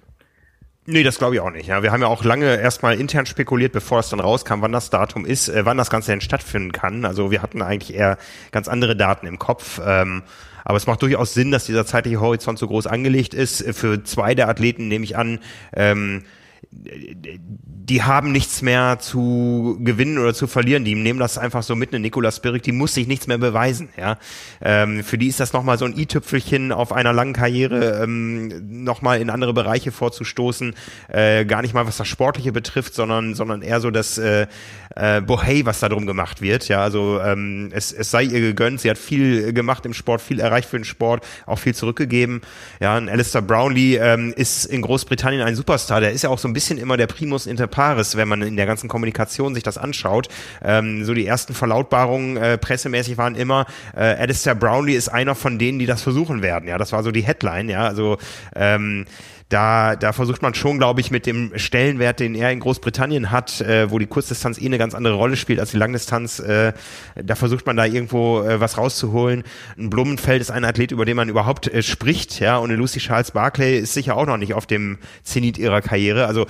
Nee, das glaube ich auch nicht. Ja, wir haben ja auch lange erstmal intern spekuliert, bevor es dann rauskam, wann das Datum ist, äh, wann das Ganze denn stattfinden kann. Also wir hatten eigentlich eher ganz andere Daten im Kopf. Ähm, aber es macht durchaus Sinn, dass dieser zeitliche Horizont so groß angelegt ist. Für zwei der Athleten nehme ich an, ähm, die haben nichts mehr zu gewinnen oder zu verlieren. Die nehmen das einfach so mit. Eine Nicola Spirik, die muss sich nichts mehr beweisen. Ja, ähm, für die ist das nochmal so ein i-Tüpfelchen auf einer langen Karriere, ähm, nochmal in andere Bereiche vorzustoßen. Äh, gar nicht mal was das Sportliche betrifft, sondern sondern eher so das äh, äh, Bohey, was da drum gemacht wird. Ja, also ähm, es, es sei ihr gegönnt. Sie hat viel gemacht im Sport, viel erreicht für den Sport, auch viel zurückgegeben. Ja, ein Alistair Brownlee ähm, ist in Großbritannien ein Superstar. Der ist ja auch so ein bisschen immer der Primus inter pares, wenn man in der ganzen Kommunikation sich das anschaut. Ähm, so die ersten Verlautbarungen äh, pressemäßig waren immer, äh, Alistair Brownlee ist einer von denen, die das versuchen werden. Ja, das war so die Headline. Ja, also ähm, da, da versucht man schon, glaube ich, mit dem Stellenwert, den er in Großbritannien hat, äh, wo die Kurzdistanz eh eine ganz andere Rolle spielt als die Langdistanz, äh, da versucht man da irgendwo äh, was rauszuholen. Ein Blumenfeld ist ein Athlet, über den man überhaupt äh, spricht, ja, und eine Lucy Charles Barclay ist sicher auch noch nicht auf dem Zenit ihrer Karriere. Also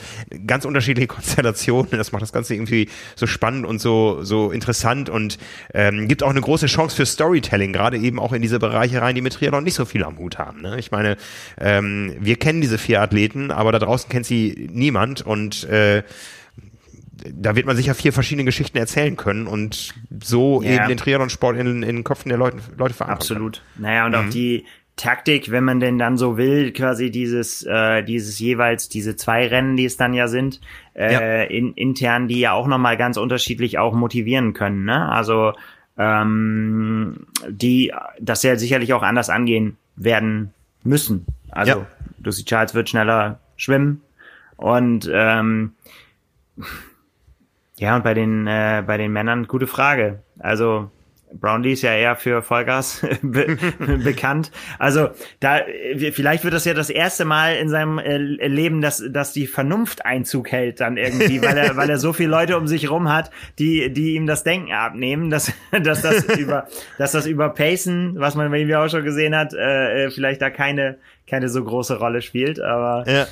ganz unterschiedliche Konstellationen. Das macht das Ganze irgendwie so spannend und so, so interessant und ähm, gibt auch eine große Chance für Storytelling, gerade eben auch in diese Bereiche rein, die mit Triathlon nicht so viel am Hut haben. Ne? Ich meine, ähm, wir kennen diese vier Athleten, aber da draußen kennt sie niemand und äh, da wird man sicher vier verschiedene Geschichten erzählen können und so ja. eben den Triathlon-Sport in, in den Köpfen der Leute, Leute verankern. Absolut. Naja, und mhm. auch die Taktik, wenn man denn dann so will, quasi dieses, äh, dieses jeweils, diese zwei Rennen, die es dann ja sind, äh, ja. In, intern, die ja auch nochmal ganz unterschiedlich auch motivieren können. Ne? Also ähm, die das ja sicherlich auch anders angehen werden müssen. Also ja. Lucy Charles wird schneller schwimmen und ähm, ja und bei den äh, bei den Männern gute Frage. Also Brownlee ist ja eher für Vollgas be bekannt. Also da vielleicht wird das ja das erste Mal in seinem äh, Leben, dass dass die Vernunft Einzug hält dann irgendwie, weil er weil er so viele Leute um sich rum hat, die die ihm das Denken abnehmen, dass dass das über dass das über Pacen, was man bei ihm ja auch schon gesehen hat, äh, äh, vielleicht da keine keine so große Rolle spielt. Aber ja,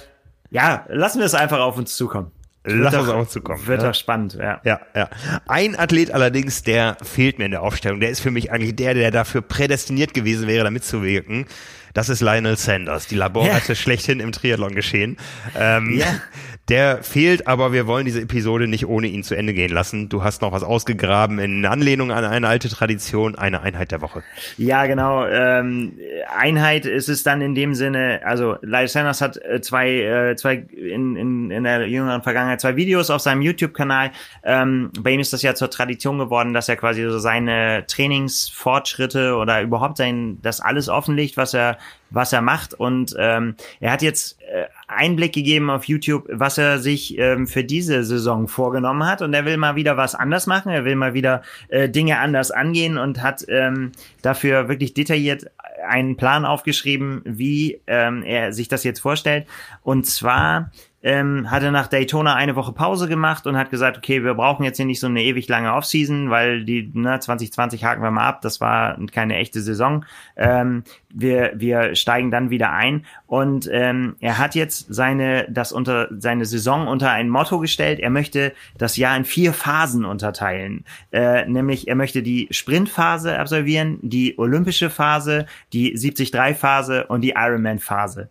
ja lassen wir es einfach auf uns zukommen. Lass uns auch zukommen. Wird ne? doch spannend, ja. Ja, ja. Ein Athlet allerdings, der fehlt mir in der Aufstellung. Der ist für mich eigentlich der, der dafür prädestiniert gewesen wäre, da mitzuwirken. Das ist Lionel Sanders, die Laborratte ja. schlechthin im Triathlon geschehen. Ähm, ja. Der fehlt, aber wir wollen diese Episode nicht ohne ihn zu Ende gehen lassen. Du hast noch was ausgegraben in Anlehnung an eine alte Tradition, eine Einheit der Woche. Ja, genau. Ähm, Einheit ist es dann in dem Sinne, also Lyle Sanders hat äh, zwei, äh, zwei in, in, in der jüngeren Vergangenheit zwei Videos auf seinem YouTube-Kanal. Ähm, bei ihm ist das ja zur Tradition geworden, dass er quasi so seine Trainingsfortschritte oder überhaupt sein, das alles offenlegt, was er was er macht. Und ähm, er hat jetzt äh, Einblick gegeben auf YouTube, was er sich ähm, für diese Saison vorgenommen hat. Und er will mal wieder was anders machen. Er will mal wieder äh, Dinge anders angehen und hat ähm, dafür wirklich detailliert einen Plan aufgeschrieben, wie ähm, er sich das jetzt vorstellt. Und zwar ähm, hatte nach Daytona eine Woche Pause gemacht und hat gesagt, okay, wir brauchen jetzt hier nicht so eine ewig lange Offseason, weil die ne, 2020 haken wir mal ab, das war keine echte Saison. Ähm, wir, wir steigen dann wieder ein. Und ähm, er hat jetzt seine, das unter, seine Saison unter ein Motto gestellt. Er möchte das Jahr in vier Phasen unterteilen. Äh, nämlich er möchte die Sprintphase absolvieren, die olympische Phase, die 73-Phase und die Ironman-Phase.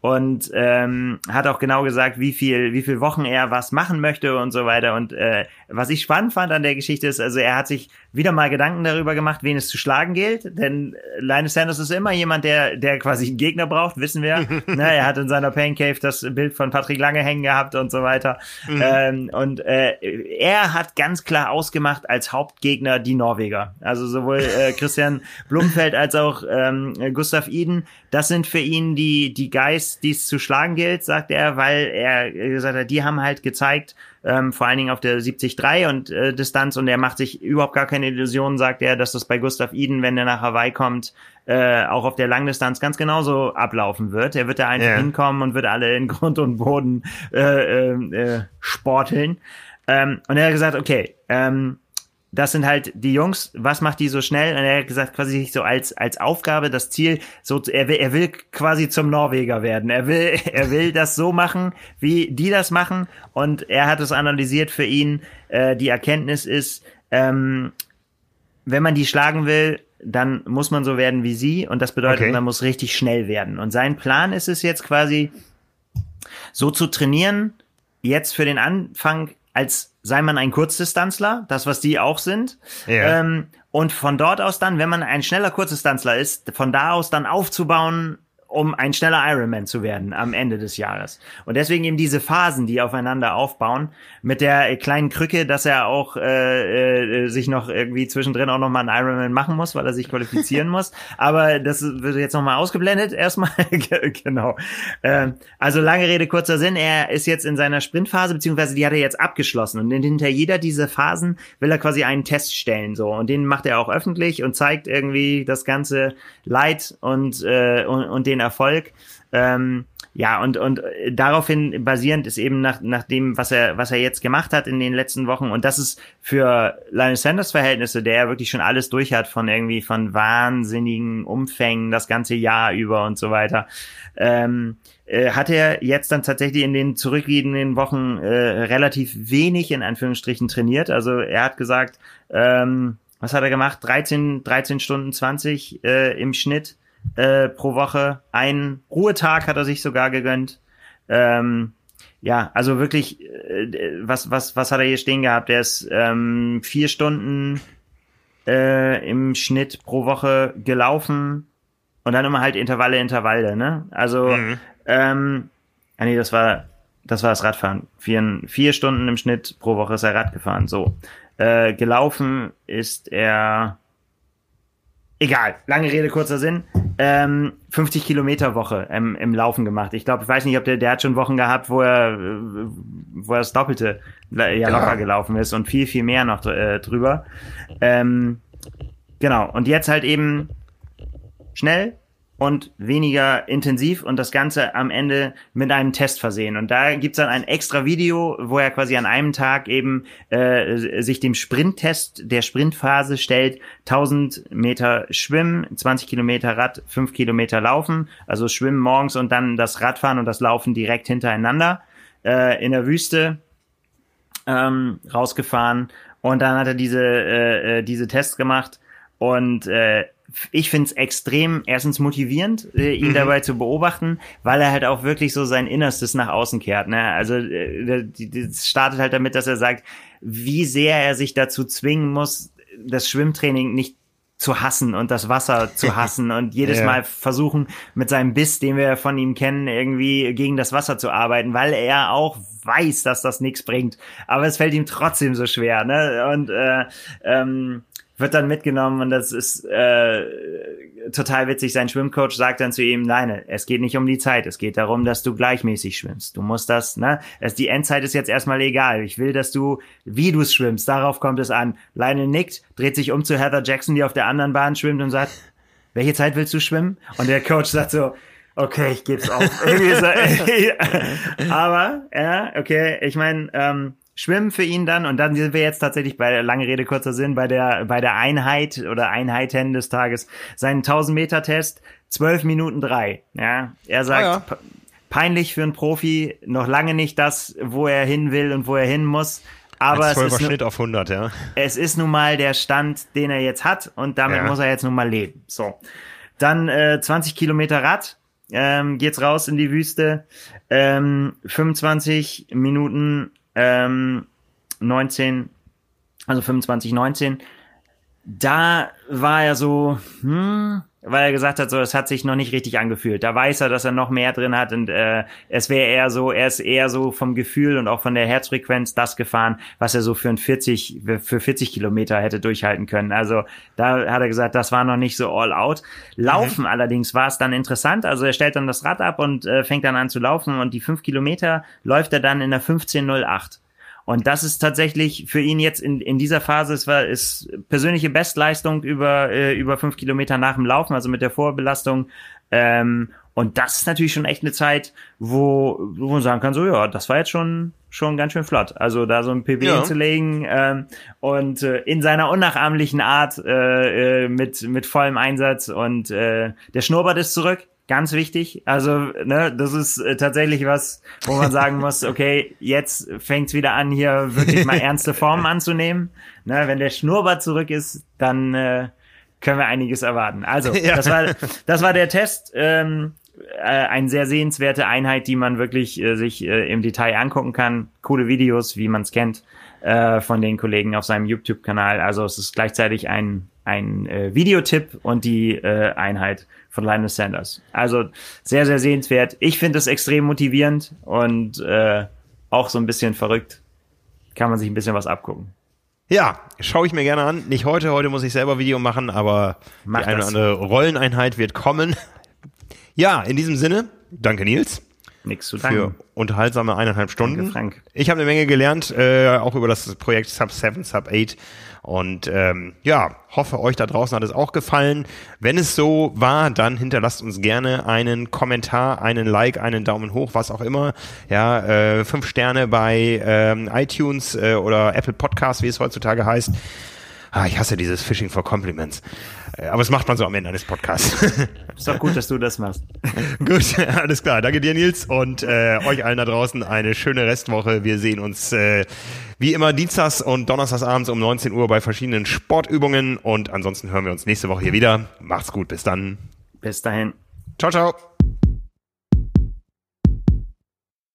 Und ähm, hat auch genau gesagt, wie viel, wie viel Wochen er was machen möchte und so weiter. Und äh, was ich spannend fand an der Geschichte ist, also er hat sich wieder mal Gedanken darüber gemacht, wen es zu schlagen gilt. Denn Linus Sanders ist immer jemand, der, der quasi einen Gegner braucht, wissen wir. ne, er hat in seiner Pain Cave das Bild von Patrick Lange hängen gehabt und so weiter. Mhm. Ähm, und äh, er hat ganz klar ausgemacht als Hauptgegner die Norweger. Also sowohl äh, Christian Blumfeld als auch ähm, Gustav Iden. Das sind für ihn die, die Guys, die es zu schlagen gilt, sagt er, weil er gesagt hat, die haben halt gezeigt, ähm, vor allen Dingen auf der 73 und äh, Distanz und er macht sich überhaupt gar keine Illusionen, sagt er, dass das bei Gustav Iden, wenn er nach Hawaii kommt, äh, auch auf der Langdistanz ganz genauso ablaufen wird. Er wird da einfach yeah. hinkommen und wird alle in Grund und Boden äh, äh, äh, sporteln. Ähm, und er hat gesagt, okay, ähm, das sind halt die Jungs, was macht die so schnell? Und er hat gesagt, quasi so als, als Aufgabe, das Ziel, so, er will, er will quasi zum Norweger werden. Er will, er will das so machen, wie die das machen. Und er hat es analysiert für ihn. Äh, die Erkenntnis ist, ähm, wenn man die schlagen will, dann muss man so werden wie sie. Und das bedeutet, okay. man muss richtig schnell werden. Und sein Plan ist es jetzt quasi, so zu trainieren, jetzt für den Anfang als sei man ein Kurzdistanzler, das was die auch sind. Ja. Ähm, und von dort aus dann, wenn man ein schneller Kurzdistanzler ist, von da aus dann aufzubauen um ein schneller Ironman zu werden am Ende des Jahres. Und deswegen eben diese Phasen, die aufeinander aufbauen, mit der kleinen Krücke, dass er auch äh, äh, sich noch irgendwie zwischendrin auch nochmal einen Ironman machen muss, weil er sich qualifizieren muss. Aber das wird jetzt nochmal ausgeblendet erstmal. genau. Ähm, also lange Rede, kurzer Sinn. Er ist jetzt in seiner Sprintphase, beziehungsweise die hat er jetzt abgeschlossen. Und hinter jeder dieser Phasen will er quasi einen Test stellen. so Und den macht er auch öffentlich und zeigt irgendwie das ganze Leid und, äh, und, und den Erfolg. Ähm, ja, und, und daraufhin basierend ist eben nach, nach dem, was er, was er jetzt gemacht hat in den letzten Wochen. Und das ist für Lionel Sanders Verhältnisse, der wirklich schon alles durch hat von irgendwie von wahnsinnigen Umfängen das ganze Jahr über und so weiter. Ähm, äh, hat er jetzt dann tatsächlich in den zurückliegenden Wochen äh, relativ wenig in Anführungsstrichen trainiert. Also er hat gesagt, ähm, was hat er gemacht? 13, 13 Stunden 20 äh, im Schnitt äh, pro Woche. Einen Ruhetag hat er sich sogar gegönnt. Ähm, ja, also wirklich, äh, was, was, was hat er hier stehen gehabt? Er ist ähm, vier Stunden äh, im Schnitt pro Woche gelaufen und dann immer halt Intervalle, Intervalle, ne? Also, mhm. ähm, ah nee, das war, das war das Radfahren. Vier, vier Stunden im Schnitt pro Woche ist er Rad gefahren. So. Äh, gelaufen ist er Egal, lange Rede, kurzer Sinn. Ähm, 50 Kilometer Woche im, im Laufen gemacht. Ich glaube, ich weiß nicht, ob der, der hat schon Wochen gehabt, wo er, wo er das Doppelte ja, ja. locker gelaufen ist und viel, viel mehr noch äh, drüber. Ähm, genau. Und jetzt halt eben schnell, und weniger intensiv und das Ganze am Ende mit einem Test versehen. Und da gibt's dann ein extra Video, wo er quasi an einem Tag eben äh, sich dem Sprinttest der Sprintphase stellt. 1000 Meter Schwimmen, 20 Kilometer Rad, 5 Kilometer Laufen. Also Schwimmen morgens und dann das Radfahren und das Laufen direkt hintereinander äh, in der Wüste ähm, rausgefahren und dann hat er diese, äh, äh diese Tests gemacht und äh, ich finde es extrem erstens motivierend, äh, ihn mhm. dabei zu beobachten, weil er halt auch wirklich so sein Innerstes nach außen kehrt. Ne? Also äh, das startet halt damit, dass er sagt, wie sehr er sich dazu zwingen muss, das Schwimmtraining nicht zu hassen und das Wasser zu hassen und jedes ja. Mal versuchen, mit seinem Biss, den wir von ihm kennen, irgendwie gegen das Wasser zu arbeiten, weil er auch weiß, dass das nichts bringt. Aber es fällt ihm trotzdem so schwer. Ne? Und äh, ähm, wird dann mitgenommen und das ist äh, total witzig. Sein Schwimmcoach sagt dann zu ihm, nein, es geht nicht um die Zeit, es geht darum, dass du gleichmäßig schwimmst. Du musst das, ne? Es, die Endzeit ist jetzt erstmal egal. Ich will, dass du, wie du schwimmst, darauf kommt es an. Leine nickt, dreht sich um zu Heather Jackson, die auf der anderen Bahn schwimmt und sagt, welche Zeit willst du schwimmen? Und der Coach sagt so, okay, ich geb's auf. Aber, ja, okay, ich meine, ähm, Schwimmen für ihn dann. Und dann sind wir jetzt tatsächlich bei der lange Rede kurzer Sinn bei der bei der Einheit oder Einheiten des Tages. Seinen 1000 Meter Test 12 Minuten drei. Ja er sagt ah, ja. peinlich für einen Profi noch lange nicht das wo er hin will und wo er hin muss. Aber es ist Schnitt auf 100 ja. Es ist nun mal der Stand den er jetzt hat und damit ja. muss er jetzt nun mal leben. So. Dann äh, 20 Kilometer Rad ähm, geht's raus in die Wüste. Ähm, 25 Minuten ähm, 19, also 25, 19, da war er so, hm, weil er gesagt hat, so, es hat sich noch nicht richtig angefühlt. Da weiß er, dass er noch mehr drin hat und äh, es wäre eher so, er ist eher so vom Gefühl und auch von der Herzfrequenz das gefahren, was er so für ein 40, für 40 Kilometer hätte durchhalten können. Also da hat er gesagt, das war noch nicht so all out. Laufen mhm. allerdings war es dann interessant. Also er stellt dann das Rad ab und äh, fängt dann an zu laufen und die fünf Kilometer läuft er dann in der 15.08. Und das ist tatsächlich für ihn jetzt in, in dieser Phase, es war ist persönliche Bestleistung über, äh, über fünf Kilometer nach dem Laufen, also mit der Vorbelastung. Ähm, und das ist natürlich schon echt eine Zeit, wo, wo man sagen kann, so ja, das war jetzt schon schon ganz schön flott. Also da so ein PB ja. hinzulegen ähm, und äh, in seiner unnachahmlichen Art äh, äh, mit mit vollem Einsatz und äh, der Schnurrbart ist zurück. Ganz wichtig. Also, ne, das ist äh, tatsächlich was, wo man sagen muss, okay, jetzt fängt's wieder an, hier wirklich mal ernste Formen anzunehmen. Ne, wenn der Schnurrbart zurück ist, dann äh, können wir einiges erwarten. Also, ja. das war das war der Test. Ähm, äh, eine sehr sehenswerte Einheit, die man wirklich äh, sich äh, im Detail angucken kann. Coole Videos, wie man es kennt, äh, von den Kollegen auf seinem YouTube-Kanal. Also es ist gleichzeitig ein, ein äh, Videotipp und die äh, Einheit von Linus Sanders. Also sehr, sehr sehenswert. Ich finde es extrem motivierend und äh, auch so ein bisschen verrückt. Kann man sich ein bisschen was abgucken. Ja, schaue ich mir gerne an. Nicht heute, heute muss ich selber Video machen, aber Mach die eine oder andere Rolleneinheit wird kommen. Ja, in diesem Sinne, danke Nils. Nichts zu danken. Für unterhaltsame eineinhalb Stunden. Danke, Frank. Ich habe eine Menge gelernt, äh, auch über das Projekt Sub 7, Sub 8 und ähm, ja, hoffe, euch da draußen hat es auch gefallen. Wenn es so war, dann hinterlasst uns gerne einen Kommentar, einen Like, einen Daumen hoch, was auch immer. Ja, äh, fünf Sterne bei ähm, iTunes äh, oder Apple Podcast, wie es heutzutage heißt. Ah, ich hasse dieses Phishing for Compliments. Äh, aber es macht man so am Ende eines Podcasts. Ist doch gut, dass du das machst. gut, alles klar. Danke dir, Nils, und äh, euch allen da draußen eine schöne Restwoche. Wir sehen uns äh, wie immer dienstags und donnerstags abends um 19 Uhr bei verschiedenen Sportübungen. Und ansonsten hören wir uns nächste Woche hier wieder. Macht's gut, bis dann. Bis dahin. Ciao, ciao.